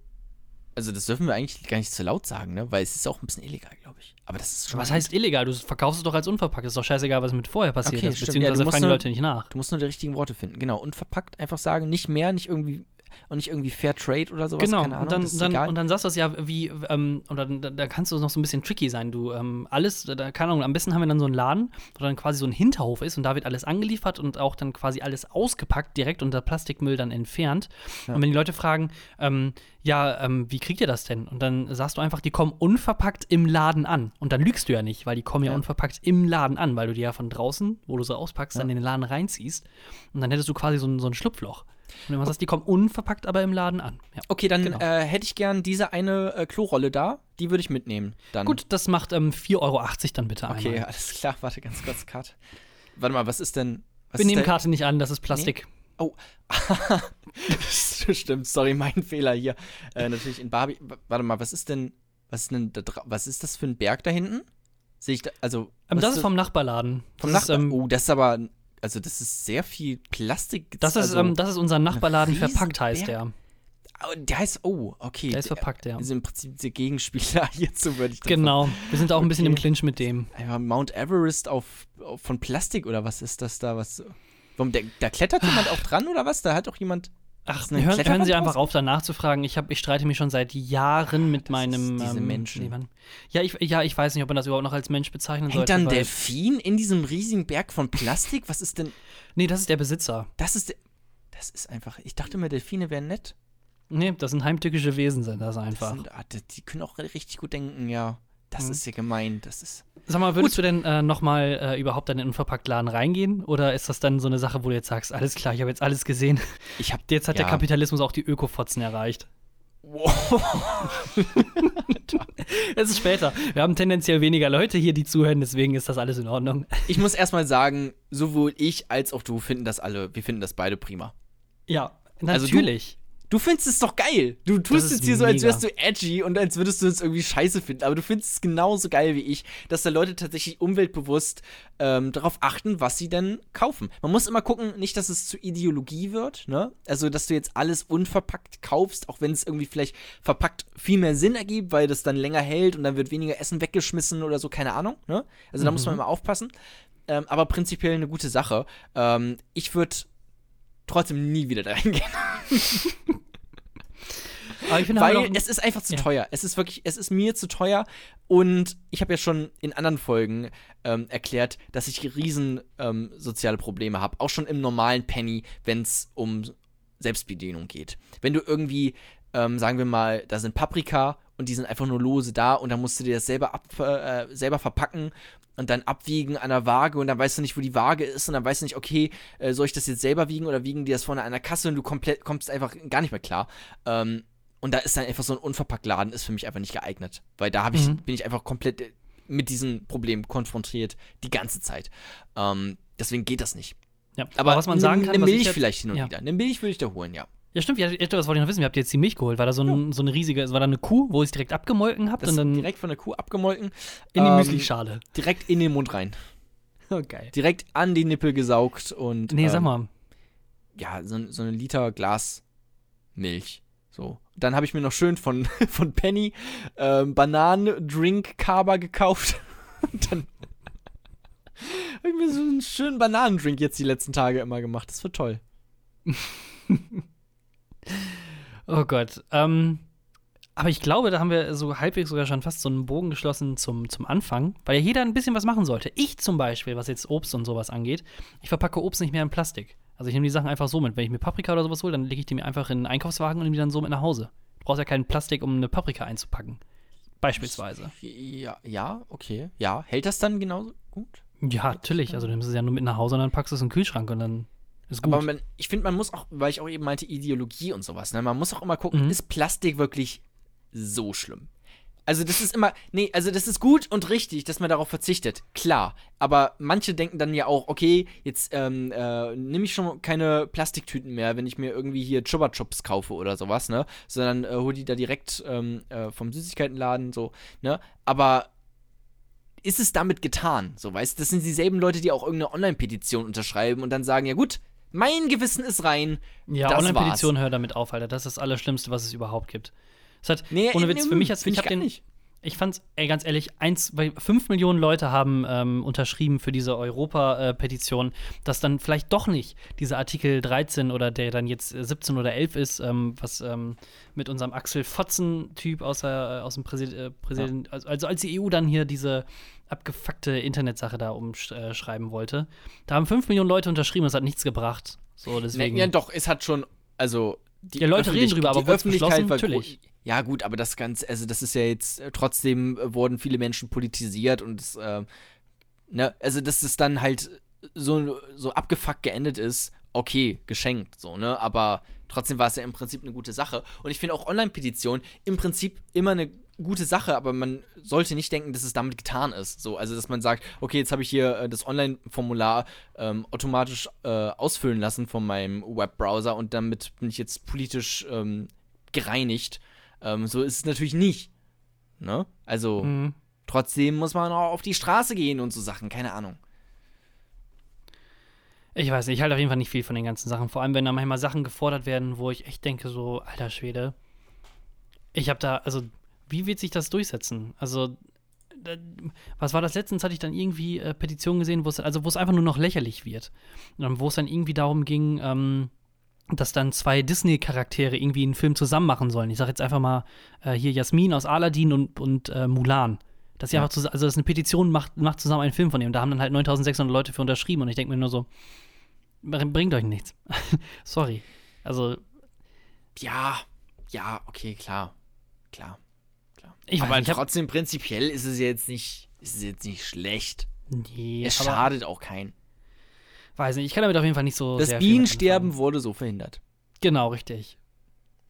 also das dürfen wir eigentlich gar nicht zu laut sagen, ne? Weil es ist auch ein bisschen illegal, glaube ich. Aber das ist schon. was heißt illegal? Du verkaufst es doch als unverpackt. Ist doch scheißegal, was mit vorher passiert Okay, ist. stimmt. Ja, Beziehungsweise du musst fragen die nur- Leute nicht nach. Du musst nur die richtigen Worte finden, genau. Und verpackt einfach sagen, nicht mehr, nicht irgendwie, und nicht irgendwie Fair Trade oder sowas. Genau, keine Ahnung, und, dann, dann, und dann sagst du es ja, wie, ähm, oder da, da kannst du noch so ein bisschen tricky sein. Du, ähm, alles, da, keine Ahnung, am besten haben wir dann so einen Laden, wo dann quasi so ein Hinterhof ist und da wird alles angeliefert und auch dann quasi alles ausgepackt, direkt unter Plastikmüll dann entfernt. Und wenn die Leute fragen, ähm, ja, ähm, wie kriegt ihr das denn? Und dann sagst du einfach, die kommen unverpackt im Laden an. Und dann lügst du ja nicht, weil die kommen ja, Ja. unverpackt im Laden an, weil du die ja von draußen, wo du sie auspackst, dann in den Laden reinziehst. Und dann hättest du quasi so ein, so ein Schlupfloch. Und dann sagst die kommen unverpackt, aber im Laden an. Ja. Okay, dann Genau. äh, hätte ich gern diese eine äh, Klorolle da. Die würde ich mitnehmen. Dann. Gut, das macht ähm, 4,80 Euro dann bitte Okay, einmal. alles klar. Warte ganz kurz, Karte. Warte mal, was ist denn. Was Wir ist nehmen denn- Karte nicht an, das ist Plastik. Oh. Stimmt, sorry, mein Fehler hier. Äh, natürlich in Barbie. Warte mal, was ist denn. Was ist denn da Was ist das für ein Berg da hinten? Sehe ich da. Also. Ähm, das ist vom Nachbarladen. vom. Ist, ähm, oh, das ist aber. Also, das ist sehr viel Plastik. das, ist, also, ähm, das ist unser Nachbarladen verpackt, heißt der. oh, der heißt. Oh, okay. Der ist verpackt, ja. Also im Prinzip der Gegenspieler hierzu würde ich dann Genau. Wir sind auch ein bisschen im. Clinch mit dem. Einfach Mount Everest auf, auf von Plastik oder was ist das da? Was? Warum, der, da klettert jemand auch dran oder was? Da hat auch jemand. Ach, hören, hören Kletterwand Sie einfach auf, danach zu fragen. Ich, hab, ich streite mich schon seit Jahren mit Das meinem. ist diese ähm, Menschen. Mann. ja, ich, ja, ich weiß nicht, ob man das überhaupt noch als Mensch bezeichnen Hängt sollte. da ein Delfin in diesem riesigen Berg von Plastik? Was ist denn. Nee, das ist der Besitzer. Das ist. der- Das ist einfach. Ich dachte mir, Delfine wären nett. Nee, das sind heimtückische Wesen, sind das Das einfach. sind, ah, die können auch richtig gut denken, ja. Das Mhm. ist ja gemein. Das ist. Sag mal, würdest du denn äh, nochmal äh, überhaupt in den Unverpacktladen reingehen? Oder ist das dann so eine Sache, wo du jetzt sagst, alles klar, ich habe jetzt alles gesehen. Ich hab. Jetzt hat Ja. der Kapitalismus auch die Ökofotzen erreicht. Es ist später. Wir haben tendenziell weniger Leute hier, die zuhören, deswegen ist das alles in Ordnung. Ich muss erstmal sagen, sowohl ich als auch du finden das alle, wir finden das beide prima. Ja, Also du- natürlich. Du findest es doch geil. Du tust jetzt hier so, als wärst du edgy und als würdest du es irgendwie scheiße finden. Aber du findest es genauso geil wie ich, dass da Leute tatsächlich umweltbewusst ähm, darauf achten, was sie denn kaufen. Man muss immer gucken, nicht, dass es zu Ideologie wird, ne? Also, dass du jetzt alles unverpackt kaufst, auch wenn es irgendwie vielleicht verpackt viel mehr Sinn ergibt, weil das dann länger hält und dann wird weniger Essen weggeschmissen oder so, keine Ahnung, ne? Also, da muss man immer aufpassen. Ähm, aber prinzipiell eine gute Sache. Ähm, ich würde trotzdem nie wieder da reingehen. Aber ich finde halt Weil auch- es ist einfach zu Ja. teuer. Es ist wirklich, es ist mir zu teuer. Und ich habe ja schon in anderen Folgen ähm, erklärt, dass ich riesen ähm, soziale Probleme habe. Auch schon im normalen Penny, wenn es um Selbstbedienung geht. Wenn du irgendwie, ähm, sagen wir mal, da sind Paprika und die sind einfach nur lose da und dann musst du dir das selber, ab, äh, selber verpacken und dann abwiegen an der Waage und dann weißt du nicht, wo die Waage ist und dann weißt du nicht, okay, äh, soll ich das jetzt selber wiegen oder wiegen die das vorne an der Kasse und du komplett kommst einfach gar nicht mehr klar. Ähm, und da ist dann einfach so ein unverpackt Laden ist für mich einfach nicht geeignet, weil da ich, Mhm. bin ich einfach komplett äh, mit diesem Problem konfrontiert die ganze Zeit. Ähm, deswegen geht das nicht. ja. Aber, was man sagen kann, eine ich Milch jetzt- vielleicht hin und ja. wieder. Eine Milch würde ich da holen, ja. Ja, stimmt, ja, ja, das wollte ich noch wissen. Wie habt ihr jetzt die Milch geholt? War da so, ein, so eine riesige, es war da eine Kuh, wo ihr es direkt abgemolken habt Das und dann direkt von der Kuh abgemolken, in die ähm, Müslischale? direkt in den Mund rein. Oh, geil. Direkt an die Nippel gesaugt und Nee, sag ähm, mal. ja, so, so ein Liter Glas Milch. So. Dann habe ich mir noch schön von, von Penny ähm, Bananen-Drink-Kaba gekauft. Dann habe ich mir so einen schönen Bananendrink jetzt die letzten Tage immer gemacht. Das wird toll. Oh Gott. Ähm, aber ich glaube, da haben wir so halbwegs sogar schon fast so einen Bogen geschlossen zum, zum Anfang, weil ja jeder ein bisschen was machen sollte. Ich zum Beispiel, was jetzt Obst und sowas angeht, ich verpacke Obst nicht mehr in Plastik. Also ich nehme die Sachen einfach so mit. Wenn ich mir Paprika oder sowas hole, dann lege ich die mir einfach in einen Einkaufswagen und nehme die dann so mit nach Hause. Du brauchst ja kein Plastik, um eine Paprika einzupacken. Beispielsweise. Ja, ja, okay. Ja, hält das dann genauso gut? Ja, natürlich. Also du nimmst es ja nur mit nach Hause und dann packst du es in den Kühlschrank und dann ist gut. Aber man, ich finde, man muss auch, weil ich auch eben meinte, Ideologie und sowas, ne? Man muss auch immer gucken, Mhm. ist Plastik wirklich so schlimm? Also das ist immer, nee, also das ist gut und richtig, dass man darauf verzichtet, klar. Aber manche denken dann ja auch, okay, jetzt ähm, äh, nehme ich schon keine Plastiktüten mehr, wenn ich mir irgendwie hier Chupa Chups kaufe oder sowas, ne? Sondern äh, hol die da direkt ähm, äh, vom Süßigkeitenladen, so, ne? Aber ist es damit getan? So, weißt du, das sind dieselben Leute, die auch irgendeine Online-Petition unterschreiben und dann sagen, ja gut, mein Gewissen ist rein. Ja, Online-Petition hör damit auf, Alter. Das ist das Allerschlimmste, was es überhaupt gibt. Es hat, Nee, ohne Witz, für mich hat's, find ich ich den, nicht. ich fand's, ey, ganz ehrlich, eins, weil fünf Millionen Leute haben ähm, unterschrieben für diese Europa-Petition, dass dann vielleicht doch nicht dieser Artikel 13 oder der dann jetzt äh, 17 oder 11 ist, ähm, was ähm, mit unserem Axel Fotzen-Typ aus, der, äh, aus dem Präsid äh, Präsident, also, also als die EU dann hier diese abgefuckte Internetsache da umschreiben wollte, da haben fünf Millionen Leute unterschrieben, das hat nichts gebracht. So, deswegen. Nee, ja, doch, es hat schon, also die Ja, Leute reden drüber, aber die Öffentlichkeit war Natürlich. Ja, gut, aber das Ganze, also das ist ja jetzt äh, trotzdem äh, wurden viele Menschen politisiert und es, äh, ne, also dass es dann halt so, so abgefuckt geendet ist, okay, geschenkt, so, ne, aber trotzdem war es ja im Prinzip eine gute Sache. Und ich finde auch Online-Petition im Prinzip immer eine gute Sache, aber man sollte nicht denken, dass es damit getan ist. So, also dass man sagt, okay, jetzt habe ich hier äh, das Online-Formular ähm, automatisch äh, ausfüllen lassen von meinem Webbrowser und damit bin ich jetzt politisch ähm, gereinigt. Ähm, so ist es natürlich nicht. Ne? Also Mhm. trotzdem muss man auch auf die Straße gehen und so Sachen, keine Ahnung. Ich weiß nicht, ich halte auf jeden Fall nicht viel von den ganzen Sachen. Vor allem, wenn da manchmal Sachen gefordert werden, wo ich echt denke, so, alter Schwede. Ich habe da, also, wie wird sich das durchsetzen? Also, was war das letztens? Hatte ich dann irgendwie äh, Petitionen gesehen, wo es, also, wo es einfach nur noch lächerlich wird. Wo es dann irgendwie darum ging, ähm, dass dann zwei Disney-Charaktere irgendwie einen Film zusammen machen sollen. Ich sage jetzt einfach mal äh, hier Jasmin aus Aladdin und, und äh, Mulan. Dass sie Ja. einfach zusammen, also dass eine Petition macht, macht zusammen einen Film von dem. Da haben dann halt 9600 Leute für unterschrieben und ich denke mir nur so, br- bringt euch nichts. Sorry. Also, Ja, ja, okay, klar. Klar. Klar. Ich weiß Aber hab, trotzdem prinzipiell ist es jetzt nicht, ist es jetzt nicht schlecht. nee, Es schadet auch keinen. Weiß nicht, ich kann damit auf jeden Fall nicht so Das Bienensterben wurde so verhindert. Genau, richtig.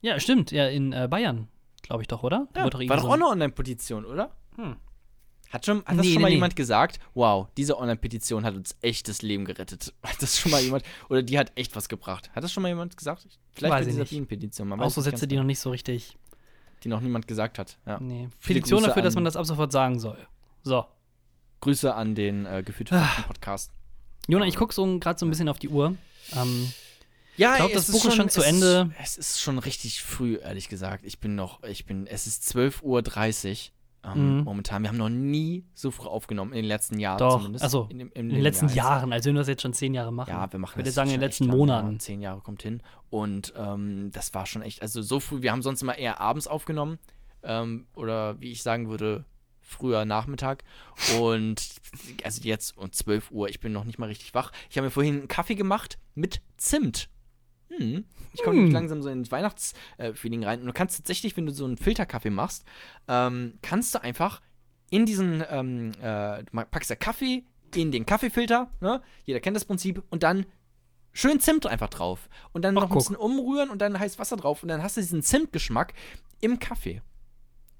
Ja, stimmt, ja, in äh, Bayern, glaube ich doch, oder? Ja, wurde war doch auch ein- eine Online-Petition, oder? Hm. Hat, schon, hat das Nee, schon nee, mal nee. jemand gesagt? Wow, diese Online-Petition hat uns echt das Leben gerettet. Hat das schon mal jemand? Oder die hat echt was gebracht? Hat das schon mal jemand gesagt? Vielleicht Weiß bei ich dieser nicht. Bienenpetition. Auch so Sätze, die noch genau. nicht so richtig. die noch niemand gesagt hat. Ja. Nee. Petition dafür, dass man an- das ab sofort sagen soll. So. Grüße an den äh, gefühlt Ah. Podcast. Jona, ich gucke so gerade so ein bisschen auf die Uhr. Ähm, Ja, Ich glaub, ey, das ist schon zu es Ende. Es ist schon richtig früh, ehrlich gesagt. Ich bin noch, ich bin, es ist 12.30 Uhr ähm, Mhm. momentan. Wir haben noch nie so früh aufgenommen, in den letzten Jahren Doch, zumindest. also, in, dem- in den letzten Jahr. Jahren, als wenn wir das jetzt schon zehn Jahre machen. Ja, wir machen Ich würde das sagen, in schon den letzten Monaten. Ja, zehn Jahre kommt hin. Und ähm, das war schon echt, also so früh, wir haben sonst immer eher abends aufgenommen. Ähm, oder wie ich sagen würde, früher Nachmittag. Und also jetzt um 12 Uhr, ich bin noch nicht mal richtig wach. Ich habe mir vorhin einen Kaffee gemacht mit Zimt. Hm. Ich komme Hm. langsam so ins Weihnachtsfeeling rein. Und du kannst tatsächlich, wenn du so einen Filterkaffee machst, ähm, kannst du einfach in diesen, ähm, äh, packst da Kaffee in den Kaffeefilter, ne? Jeder kennt das Prinzip, und dann schön Zimt einfach drauf. Und dann Ach, noch ein guck. bisschen umrühren und dann heiß Wasser drauf und dann hast du diesen Zimtgeschmack im Kaffee.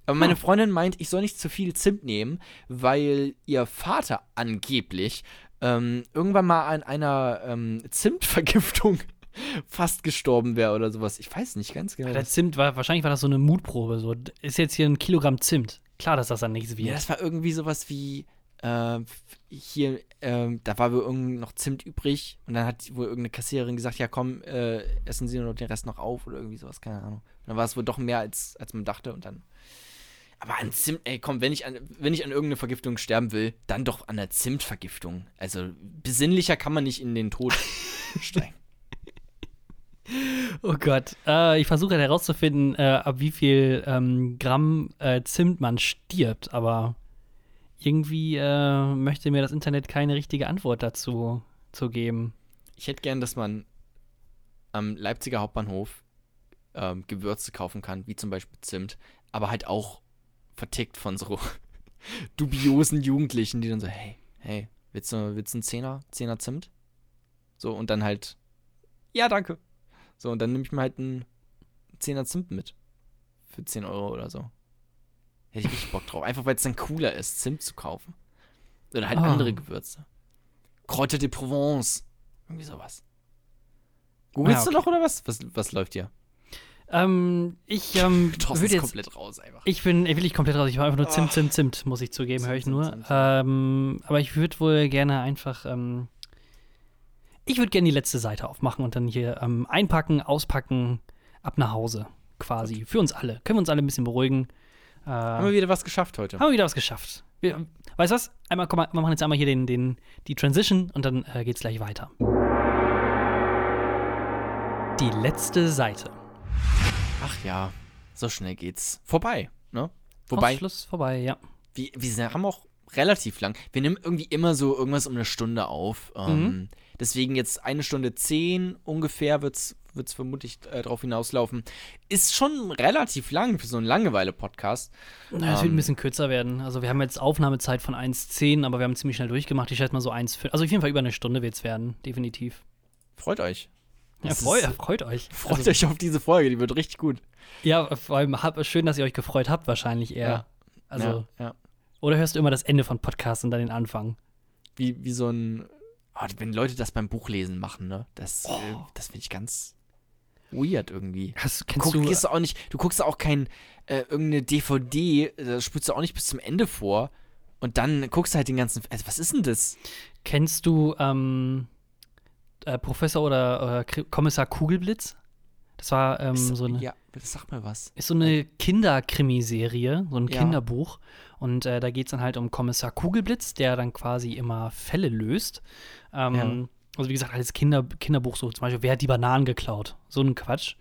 Aber meine Hm. Freundin meint, ich soll nicht zu viel Zimt nehmen, weil ihr Vater angeblich ähm, irgendwann mal an einer ähm, Zimtvergiftung fast gestorben wäre oder sowas. Ich weiß nicht ganz genau. Der Zimt war, wahrscheinlich war das so eine Mutprobe. So, ist jetzt hier ein Kilogramm Zimt. Klar, dass das dann nichts Ja, wird. das war irgendwie sowas wie, äh, hier, ähm, da war wohl irgend noch Zimt übrig und dann hat wohl irgendeine Kassiererin gesagt, ja komm, äh, essen Sie nur den Rest noch auf oder irgendwie sowas, keine Ahnung. Und dann war es wohl doch mehr, als, als man dachte und dann. Aber an Zimt, ey, komm, wenn ich an, wenn ich an irgendeine Vergiftung sterben will, dann doch an der Zimtvergiftung. Also besinnlicher kann man nicht in den Tod steigen. Oh Gott. Äh, ich versuche herauszufinden, äh, ab wie viel ähm, Gramm äh, Zimt man stirbt, aber irgendwie äh, möchte mir das Internet keine richtige Antwort dazu zu geben. Ich hätte gern, dass man am Leipziger Hauptbahnhof ähm, Gewürze kaufen kann, wie zum Beispiel Zimt, aber halt auch vertickt von so dubiosen Jugendlichen, die dann so, hey, hey, willst du, willst du einen Zehner, Zehner Zimt? So, und dann halt, ja, danke. So, und dann nehme ich mir halt einen Zehner Zimt mit. Für 10 Euro oder so. Hätte ich richtig Bock drauf. Einfach weil es dann cooler ist, Zimt zu kaufen. Oder halt Ah. andere Gewürze. Kräuter de Provence. Irgendwie sowas. Googlest Ah, okay. du noch oder was? Was, was läuft hier? Ähm, ich ähm, würde ist jetzt. komplett raus einfach. Ich bin ich will ich komplett raus. Ich war einfach nur Zimt, Ah. Zimt, Zimt, muss ich zugeben, Zimt, höre ich Zimt, nur. Zimt, Zimt. Ähm, aber ich würde wohl gerne einfach. Ähm, ich würde gerne die letzte Seite aufmachen und dann hier ähm, einpacken, auspacken, ab nach Hause. Quasi. Für uns alle. Können wir uns alle ein bisschen beruhigen. Äh, Haben wir wieder was geschafft heute? haben wir wieder was geschafft. Wir, weißt du was? Einmal, komm mal, wir machen jetzt einmal hier den, den, die Transition und dann äh, geht's gleich weiter. Die letzte Seite. Ach ja, so schnell geht's. Vorbei, ne? Wobei, Schluss vorbei, ja. wir, wir haben auch relativ lang. Wir nehmen irgendwie immer so irgendwas um eine Stunde auf. Ähm, Mhm. Deswegen jetzt eine Stunde zehn ungefähr wird's, wird's vermutlich äh, drauf hinauslaufen. Ist schon relativ lang für so einen Langeweile-Podcast. Ja, es wird Ähm, ein bisschen kürzer werden. Also wir haben jetzt Aufnahmezeit von 1,10, aber wir haben ziemlich schnell durchgemacht. Ich schätze mal so 1,5. Also auf jeden Fall über eine Stunde wird es werden, definitiv. Freut euch. Ja, freu, freut euch. Freut also, euch auf diese Folge, die wird richtig gut. Ja, vor allem hab, schön, dass ihr euch gefreut habt, wahrscheinlich eher. Ja. Also, ja, ja. oder hörst du immer das Ende von Podcasts und dann den Anfang? Wie, wie so ein. Oh, wenn Leute das beim Buchlesen machen, ne? Das, Oh. äh, das finde ich ganz weird irgendwie. Hast, kennst du, gehst du auch nicht, du guckst auch kein äh, irgendeine DVD, äh, das spulst du auch nicht bis zum Ende vor. Und dann guckst du halt den ganzen. Also, was ist denn das? kennst du ähm, äh, Professor oder äh, Kommissar Kugelblitz? Das war ähm, so eine. Ja, sag mal was. Ist so eine Kinderkrimiserie, so ein Ja. Kinderbuch. Und äh, da geht es dann halt um Kommissar Kugelblitz, der dann quasi immer Fälle löst. Ähm, Ja. Also wie gesagt, alles Kinder, Kinderbuch, so zum Beispiel, wer hat die Bananen geklaut? So ein Quatsch.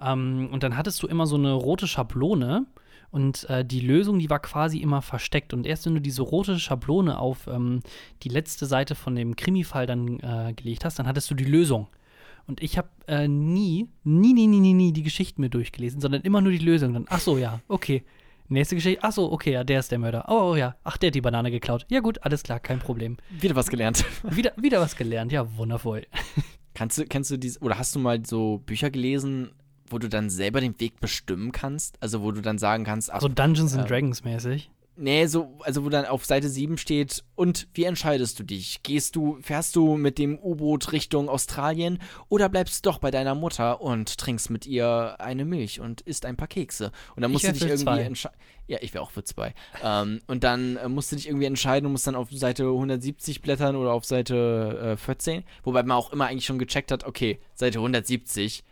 Ähm, und dann hattest du immer so eine rote Schablone und äh, die Lösung, die war quasi immer versteckt. Und erst wenn du diese rote Schablone auf ähm, die letzte Seite von dem Krimi-Fall dann äh, gelegt hast, dann hattest du die Lösung. Und ich habe äh, nie, nie, nie, nie, nie, nie die Geschichten mir durchgelesen, sondern immer nur die Lösung. Dann, ach so, ja, okay. Nächste Geschichte. Ach so, okay, ja, der ist der Mörder. Oh, oh ja. Ach, der hat die Banane geklaut. Ja, gut, alles klar, kein Problem. Wieder was gelernt. Wieder, wieder was gelernt. Ja, wundervoll. Kannst du, kennst du diese, oder hast du mal so Bücher gelesen, wo du dann selber den Weg bestimmen kannst? Also wo du dann sagen kannst, ach, So Dungeons and ähm, Dragons mäßig. nee, so, also wo dann auf Seite 7 steht, und wie entscheidest du dich? Gehst du, fährst du mit dem U-Boot Richtung Australien oder bleibst doch bei deiner Mutter und trinkst mit ihr eine Milch und isst ein paar Kekse? Und dann Ich musst du wär dich irgendwie entscheiden. Ja, ich wäre auch für zwei. ähm, und dann äh, musst du dich irgendwie entscheiden und musst dann auf Seite 170 blättern oder auf Seite äh, 14. Wobei man auch immer eigentlich schon gecheckt hat, okay, Seite 170,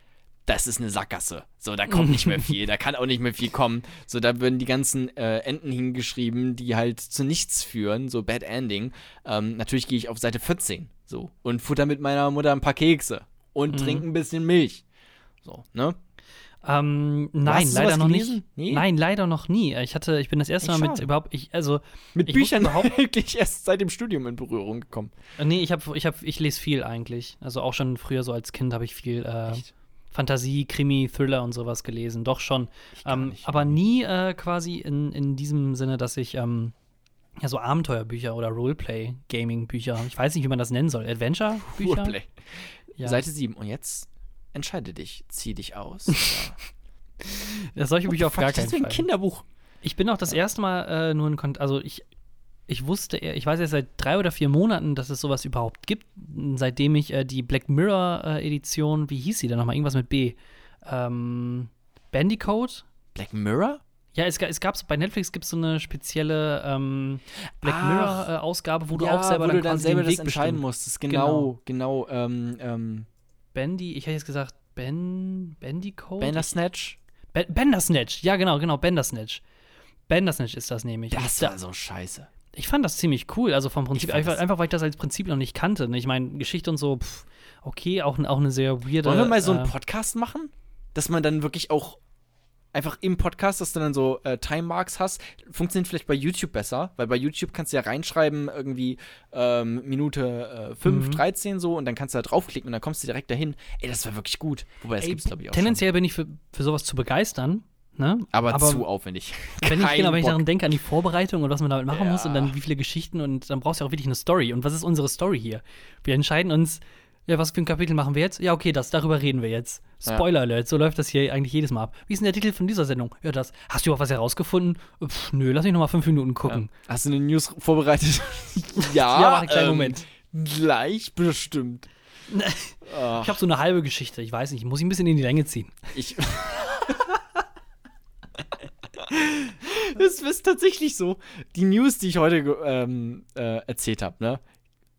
das ist eine Sackgasse. So, da kommt nicht mehr viel, da kann auch nicht mehr viel kommen. So, da werden die ganzen äh, Enden hingeschrieben, die halt zu nichts führen, so Bad Ending. Ähm, natürlich gehe ich auf Seite 14, so, und futter mit meiner Mutter ein paar Kekse und Mhm. trinke ein bisschen Milch. So, ne? Ähm, nein, leider noch gelesen? nicht. Nee? Nein, leider noch nie. Ich hatte, ich bin das erste Mal mit schade. überhaupt, ich, also, Mit Ich Büchern überhaupt- wirklich erst seit dem Studium in Berührung gekommen. äh, nee, ich habe, ich habe, ich lese viel eigentlich. Also auch schon früher so als Kind habe ich viel äh, Echt? Fantasie, Krimi, Thriller und sowas gelesen. Doch schon. Ähm, aber nie äh, quasi in, in diesem Sinne, dass ich ja so Abenteuerbücher oder Roleplay-Gaming-Bücher, ich weiß nicht, wie man das nennen soll, Adventure-Bücher. Roleplay. Ja. Seite 7. Und jetzt entscheide dich. Zieh dich aus. Solche Bücher auf gar das keinen ist wie ein Fall. Kinderbuch. Ich bin auch das erste Mal äh, nur in Kontakt, also ich, ich wusste, ich weiß jetzt seit drei oder vier Monaten, dass es sowas überhaupt gibt, seitdem ich äh, die Black Mirror äh, Edition, wie hieß sie denn nochmal, irgendwas mit B, ähm, Bandicoot? Black Mirror? Ja, es, es gab bei Netflix gibt es so eine spezielle ähm, Black Ach. Mirror äh, Ausgabe, wo du ja, auch selber wo dann du dann selber den das Weg entscheiden bestimmen. musstest. Genau, genau. ähm, ähm, Bandy, ich hätte jetzt gesagt Ben, Bandicoot? Bandersnatch. Ba- Bandersnatch, ja genau, genau, Bandersnatch. Bandersnatch ist das nämlich. Das da- war so scheiße. Ich fand das ziemlich cool, also vom Prinzip, einfach, einfach weil ich das als Prinzip noch nicht kannte. ne? Ich meine, Geschichte und so, pff, okay, auch, auch eine sehr weirde. Wollen wir mal so einen äh, Podcast machen? Dass man dann wirklich auch einfach im Podcast, dass du dann so äh, Time Marks hast. Funktioniert vielleicht bei YouTube besser, weil bei YouTube kannst du ja reinschreiben, irgendwie ähm, Minute äh, 5, Mhm. 13 so und dann kannst du da draufklicken und dann kommst du direkt dahin. Ey, das war wirklich gut. Wobei, das ey, gibt's glaube ich auch Tendenziell bin ich für, für sowas zu begeistern. Ne? schon. Aber, zu aufwendig. Wenn ich, genau, wenn ich daran denke, an die Vorbereitung und was man damit machen Ja. muss und dann wie viele Geschichten und dann brauchst du auch wirklich eine Story. Und was ist unsere Story hier? Wir entscheiden uns, ja, was für ein Kapitel machen wir jetzt? Ja, okay, das, darüber reden wir jetzt. Ja. Spoiler Alert, so läuft das hier eigentlich jedes Mal ab. Wie ist denn der Titel von dieser Sendung? Ja, das. Hast du überhaupt was herausgefunden? Pff, nö, lass mich noch mal fünf Minuten gucken. Ja. Hast du eine News vorbereitet? ja, Ja, warte, kleinen ähm, Moment. Gleich bestimmt. Ich habe so eine halbe Geschichte, ich weiß nicht, muss ich ein bisschen in die Länge ziehen. ich. Das ist tatsächlich so. Die News, die ich heute ähm, äh, erzählt habe, ne?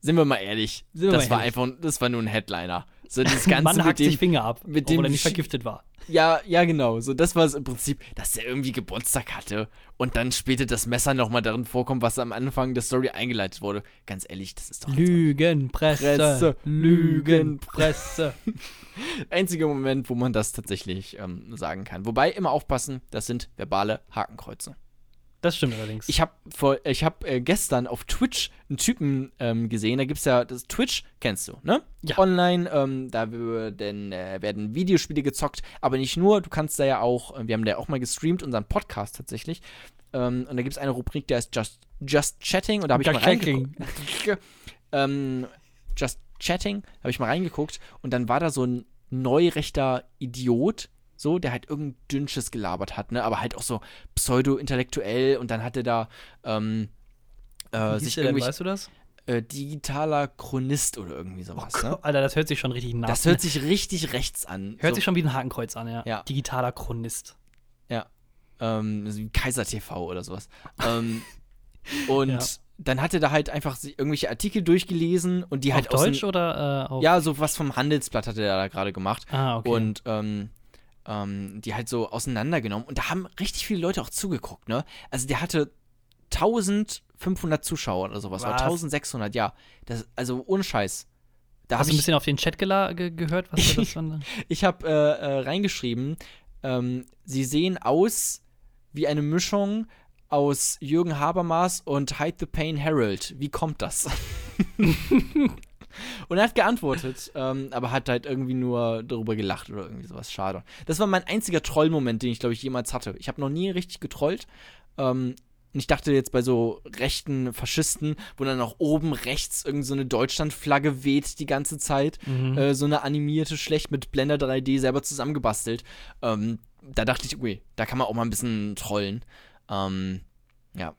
Sind wir mal ehrlich. Wir das mal war ehrlich. einfach, das war nur ein Headliner. So das Ganze Mann mit hackt dem, sich Finger ab, mit obwohl dem er nicht vergiftet war. Ja, ja, genau. So, das war es im Prinzip, dass er irgendwie Geburtstag hatte und dann später das Messer nochmal darin vorkommt, was am Anfang der Story eingeleitet wurde. Ganz ehrlich, das ist doch Lügenpresse, Presse, Lügenpresse. einzige Moment, wo man das tatsächlich ähm, sagen kann. Wobei immer aufpassen, das sind verbale Hakenkreuze. Das stimmt allerdings. Ich habe vor, ich habe äh, gestern auf Twitch einen Typen ähm, gesehen. Da gibt's ja das Twitch, kennst du, ne? Ja. Online, ähm, da werden, äh, werden Videospiele gezockt, aber nicht nur. Du kannst da ja auch, äh, wir haben da auch mal gestreamt, unseren Podcast tatsächlich. Ähm, und da gibt's eine Rubrik, der ist Just, Just Chatting. Und da habe ich mal reingeguckt. ähm, Just Chatting, habe ich mal reingeguckt. Und dann war da so ein neurechter Idiot, so, der halt irgendein Dünnsches gelabert hat, ne? Aber halt auch so pseudo-intellektuell und dann hatte da ähm, äh, sich irgendwie weißt du das? äh, digitaler Chronist oder irgendwie sowas, ne? Alter, das hört sich schon richtig nach. Das hört sich richtig rechts an. hört so, sich schon wie ein Hakenkreuz an, ja. Ja. Digitaler Chronist. ähm, so wie Kaiser TV oder sowas. ähm, und Ja. dann hatte da halt einfach irgendwelche Artikel durchgelesen und die halt auf Deutsch dem, oder äh, auf. Ja, so was vom Handelsblatt hatte der da gerade gemacht. Ah, okay. Und ähm, ähm, die halt so auseinandergenommen. Und da haben richtig viele Leute auch zugeguckt, ne? Also der hatte 1500 Zuschauer oder sowas. Oder Was? 1600, ja. Das, also ohne Scheiß. Da Hast habe du ein bisschen auf den Chat ge gehört, was da das war? ich hab, äh, äh, reingeschrieben, ähm, sie sehen aus wie eine Mischung aus Jürgen Habermas und Hide the Pain Harold. Wie kommt das? Und er hat geantwortet, ähm, aber hat halt irgendwie nur darüber gelacht oder irgendwie sowas. Schade. Das war mein einziger Trollmoment, den ich, glaube ich, jemals hatte. Ich habe noch nie richtig getrollt. Ähm, und ich dachte jetzt bei so rechten Faschisten, wo dann auch oben rechts irgend so eine Deutschlandflagge weht die ganze Zeit, Mhm. äh, so eine animierte schlecht mit Blender 3D selber zusammengebastelt. Ähm, da dachte ich, ui, da kann man auch mal ein bisschen trollen. Ähm, ja.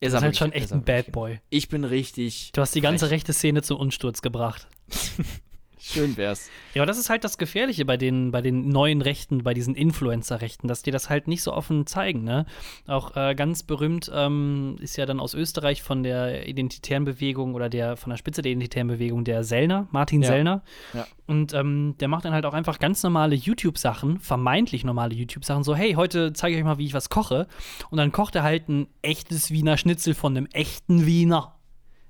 Er bist halt schon echt ein Bad Boy. Ich bin richtig. Du hast die ganze frech. rechte Szene zum Unsturz gebracht. Schön wär's. Ja, aber das ist halt das Gefährliche bei den, bei den neuen Rechten, bei diesen Influencer-Rechten, dass die das halt nicht so offen zeigen, ne? Auch äh, ganz berühmt ähm, ist ja dann aus Österreich von der identitären Bewegung oder der von der Spitze der identitären Bewegung der Sellner, Martin Ja. Sellner. Ja. Und ähm, der macht dann halt auch einfach ganz normale YouTube-Sachen, vermeintlich normale YouTube-Sachen, so, hey, heute zeige ich euch mal, wie ich was koche. Und dann kocht er halt ein echtes Wiener Schnitzel von einem echten Wiener.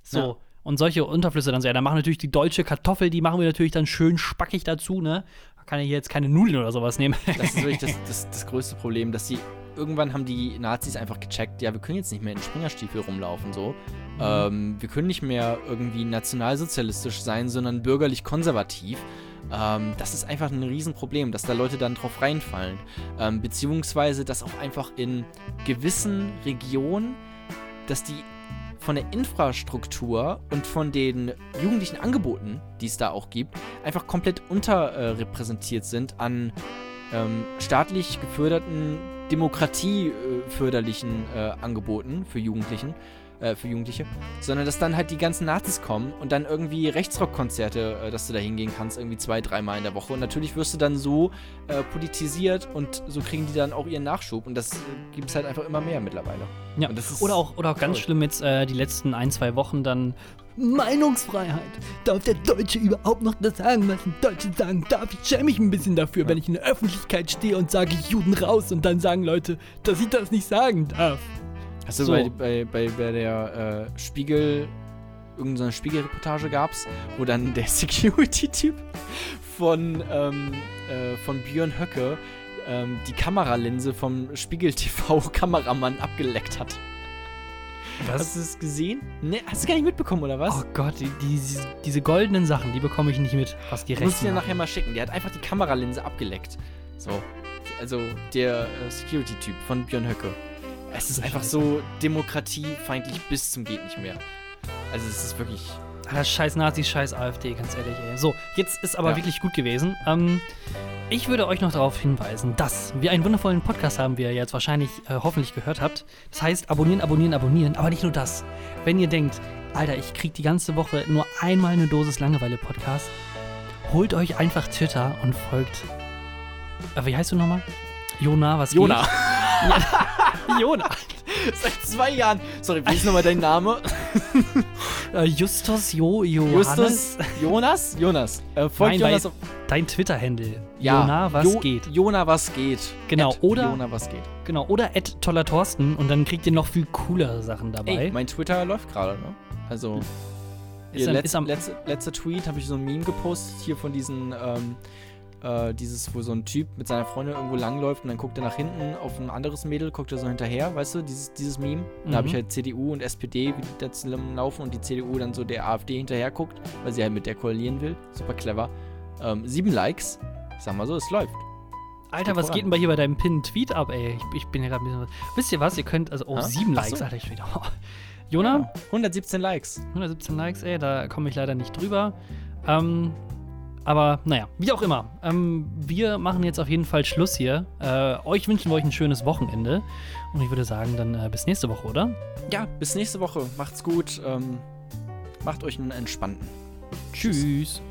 So. Ja. Und solche Unterflüsse dann so, ja, da machen natürlich die deutsche Kartoffel, die machen wir natürlich dann schön spackig dazu, ne? Da kann ich hier jetzt keine Nudeln oder sowas nehmen. Das ist wirklich das, das, das größte Problem, dass sie irgendwann haben die Nazis einfach gecheckt, ja, wir können jetzt nicht mehr in Springerstiefel rumlaufen, so. Ähm, wir können nicht mehr irgendwie nationalsozialistisch sein, sondern bürgerlich konservativ. Ähm, das ist einfach ein Riesenproblem, dass da Leute dann drauf reinfallen. Ähm, beziehungsweise, dass auch einfach in gewissen Regionen, dass die von der Infrastruktur und von den jugendlichen Angeboten, die es da auch gibt, einfach komplett unterrepräsentiert sind an ähm, staatlich geförderten, demokratieförderlichen äh, Angeboten für Jugendlichen, äh, für Jugendliche, sondern dass dann halt die ganzen Nazis kommen und dann irgendwie Rechtsrockkonzerte, äh, dass du da hingehen kannst, irgendwie zwei, dreimal in der Woche. Und natürlich wirst du dann so äh, politisiert und so kriegen die dann auch ihren Nachschub. Und das äh, gibt es halt einfach immer mehr mittlerweile. Ja. Und das ist Oder auch, oder auch ganz toll. schlimm jetzt äh, die letzten ein, zwei Wochen dann Meinungsfreiheit. Darf der Deutsche überhaupt noch das sagen, was ein Deutsche sagen darf? Ich schäme mich ein bisschen dafür, wenn ich in der Öffentlichkeit stehe und sage Juden raus und dann sagen Leute, dass ich das nicht sagen darf. Hast du So. bei, bei, bei, bei der äh, Spiegel, irgendeine Spiegelreportage gab's, wo dann der Security-Typ von, ähm, äh, von Björn Höcke ähm, die Kameralinse vom Spiegel-TV-Kameramann abgeleckt hat. Hast du es gesehen? Ne, hast du gar nicht mitbekommen, oder was? Oh Gott, die, die, diese, goldenen Sachen, die bekomme ich nicht mit, was die Ich muss Rechten dir nachher mal schicken. Der hat einfach die Kameralinse abgeleckt. So. Also der äh, Security-Typ von Björn Höcke. Es ist einfach so demokratiefeindlich bis zum geht nicht mehr. Also es ist wirklich. Ah, scheiß Nazis, scheiß AfD, ganz ehrlich, ey. So, jetzt ist aber Ja. wirklich gut gewesen. Ähm, ich würde euch noch darauf hinweisen, dass wir einen wundervollen Podcast haben, wie ihr jetzt wahrscheinlich äh, hoffentlich gehört habt. Das heißt, abonnieren, abonnieren, abonnieren. Aber nicht nur das. Wenn ihr denkt, Alter, ich krieg die ganze Woche nur einmal eine Dosis Langeweile-Podcast, holt euch einfach Twitter und folgt. Äh, wie heißt du nochmal? Jona, was Jona. geht? Jona. Seit zwei Jahren. Sorry, wie ist nochmal dein Name? Äh, Justus, Jo, Johannes. Justus. Jonas? Jonas. Äh, folgt Nein, Jonas bei- auf. Dein Twitter-Handle. Ja. Jona, was Jo- geht? Jona, was geht? Genau, At oder- Jona, was geht? Genau, oder Ed Toller Thorsten und dann kriegt ihr noch viel coolere Sachen dabei. Ey, mein Twitter läuft gerade, ne? Also. Ist am- letz, ist am- letzter, letzter Tweet habe ich so ein Meme gepostet, hier von diesen, ähm, äh, dieses, wo so ein Typ mit seiner Freundin irgendwo langläuft und dann guckt er nach hinten auf ein anderes Mädel, guckt er so hinterher, weißt du, dieses, dieses Meme. Da habe ich Mhm. halt CDU und SPD, wie die da zusammenlaufen und die CDU dann so der AfD hinterher guckt, weil sie halt mit der koalieren will. Super clever. Ähm, sieben Likes. Ich sag mal so, es läuft. Alter, was voran. geht denn bei hier bei deinem Pin Tweet ab, ey? Ich, ich bin ja gerade ein bisschen. Wisst ihr was? Ihr könnt, also, oh, Ha? sieben Likes, so. Alter, ich wieder. Jona, 117 Likes. 117 Likes, ey, da komme ich leider nicht drüber. Ähm, aber naja, wie auch immer. Ähm, wir machen jetzt auf jeden Fall Schluss hier. Äh, euch wünschen wir euch ein schönes Wochenende. Und ich würde sagen, dann äh, bis nächste Woche, oder? Ja, bis nächste Woche. Macht's gut. Ähm, macht euch einen entspannten. Tschüss. Tschüss.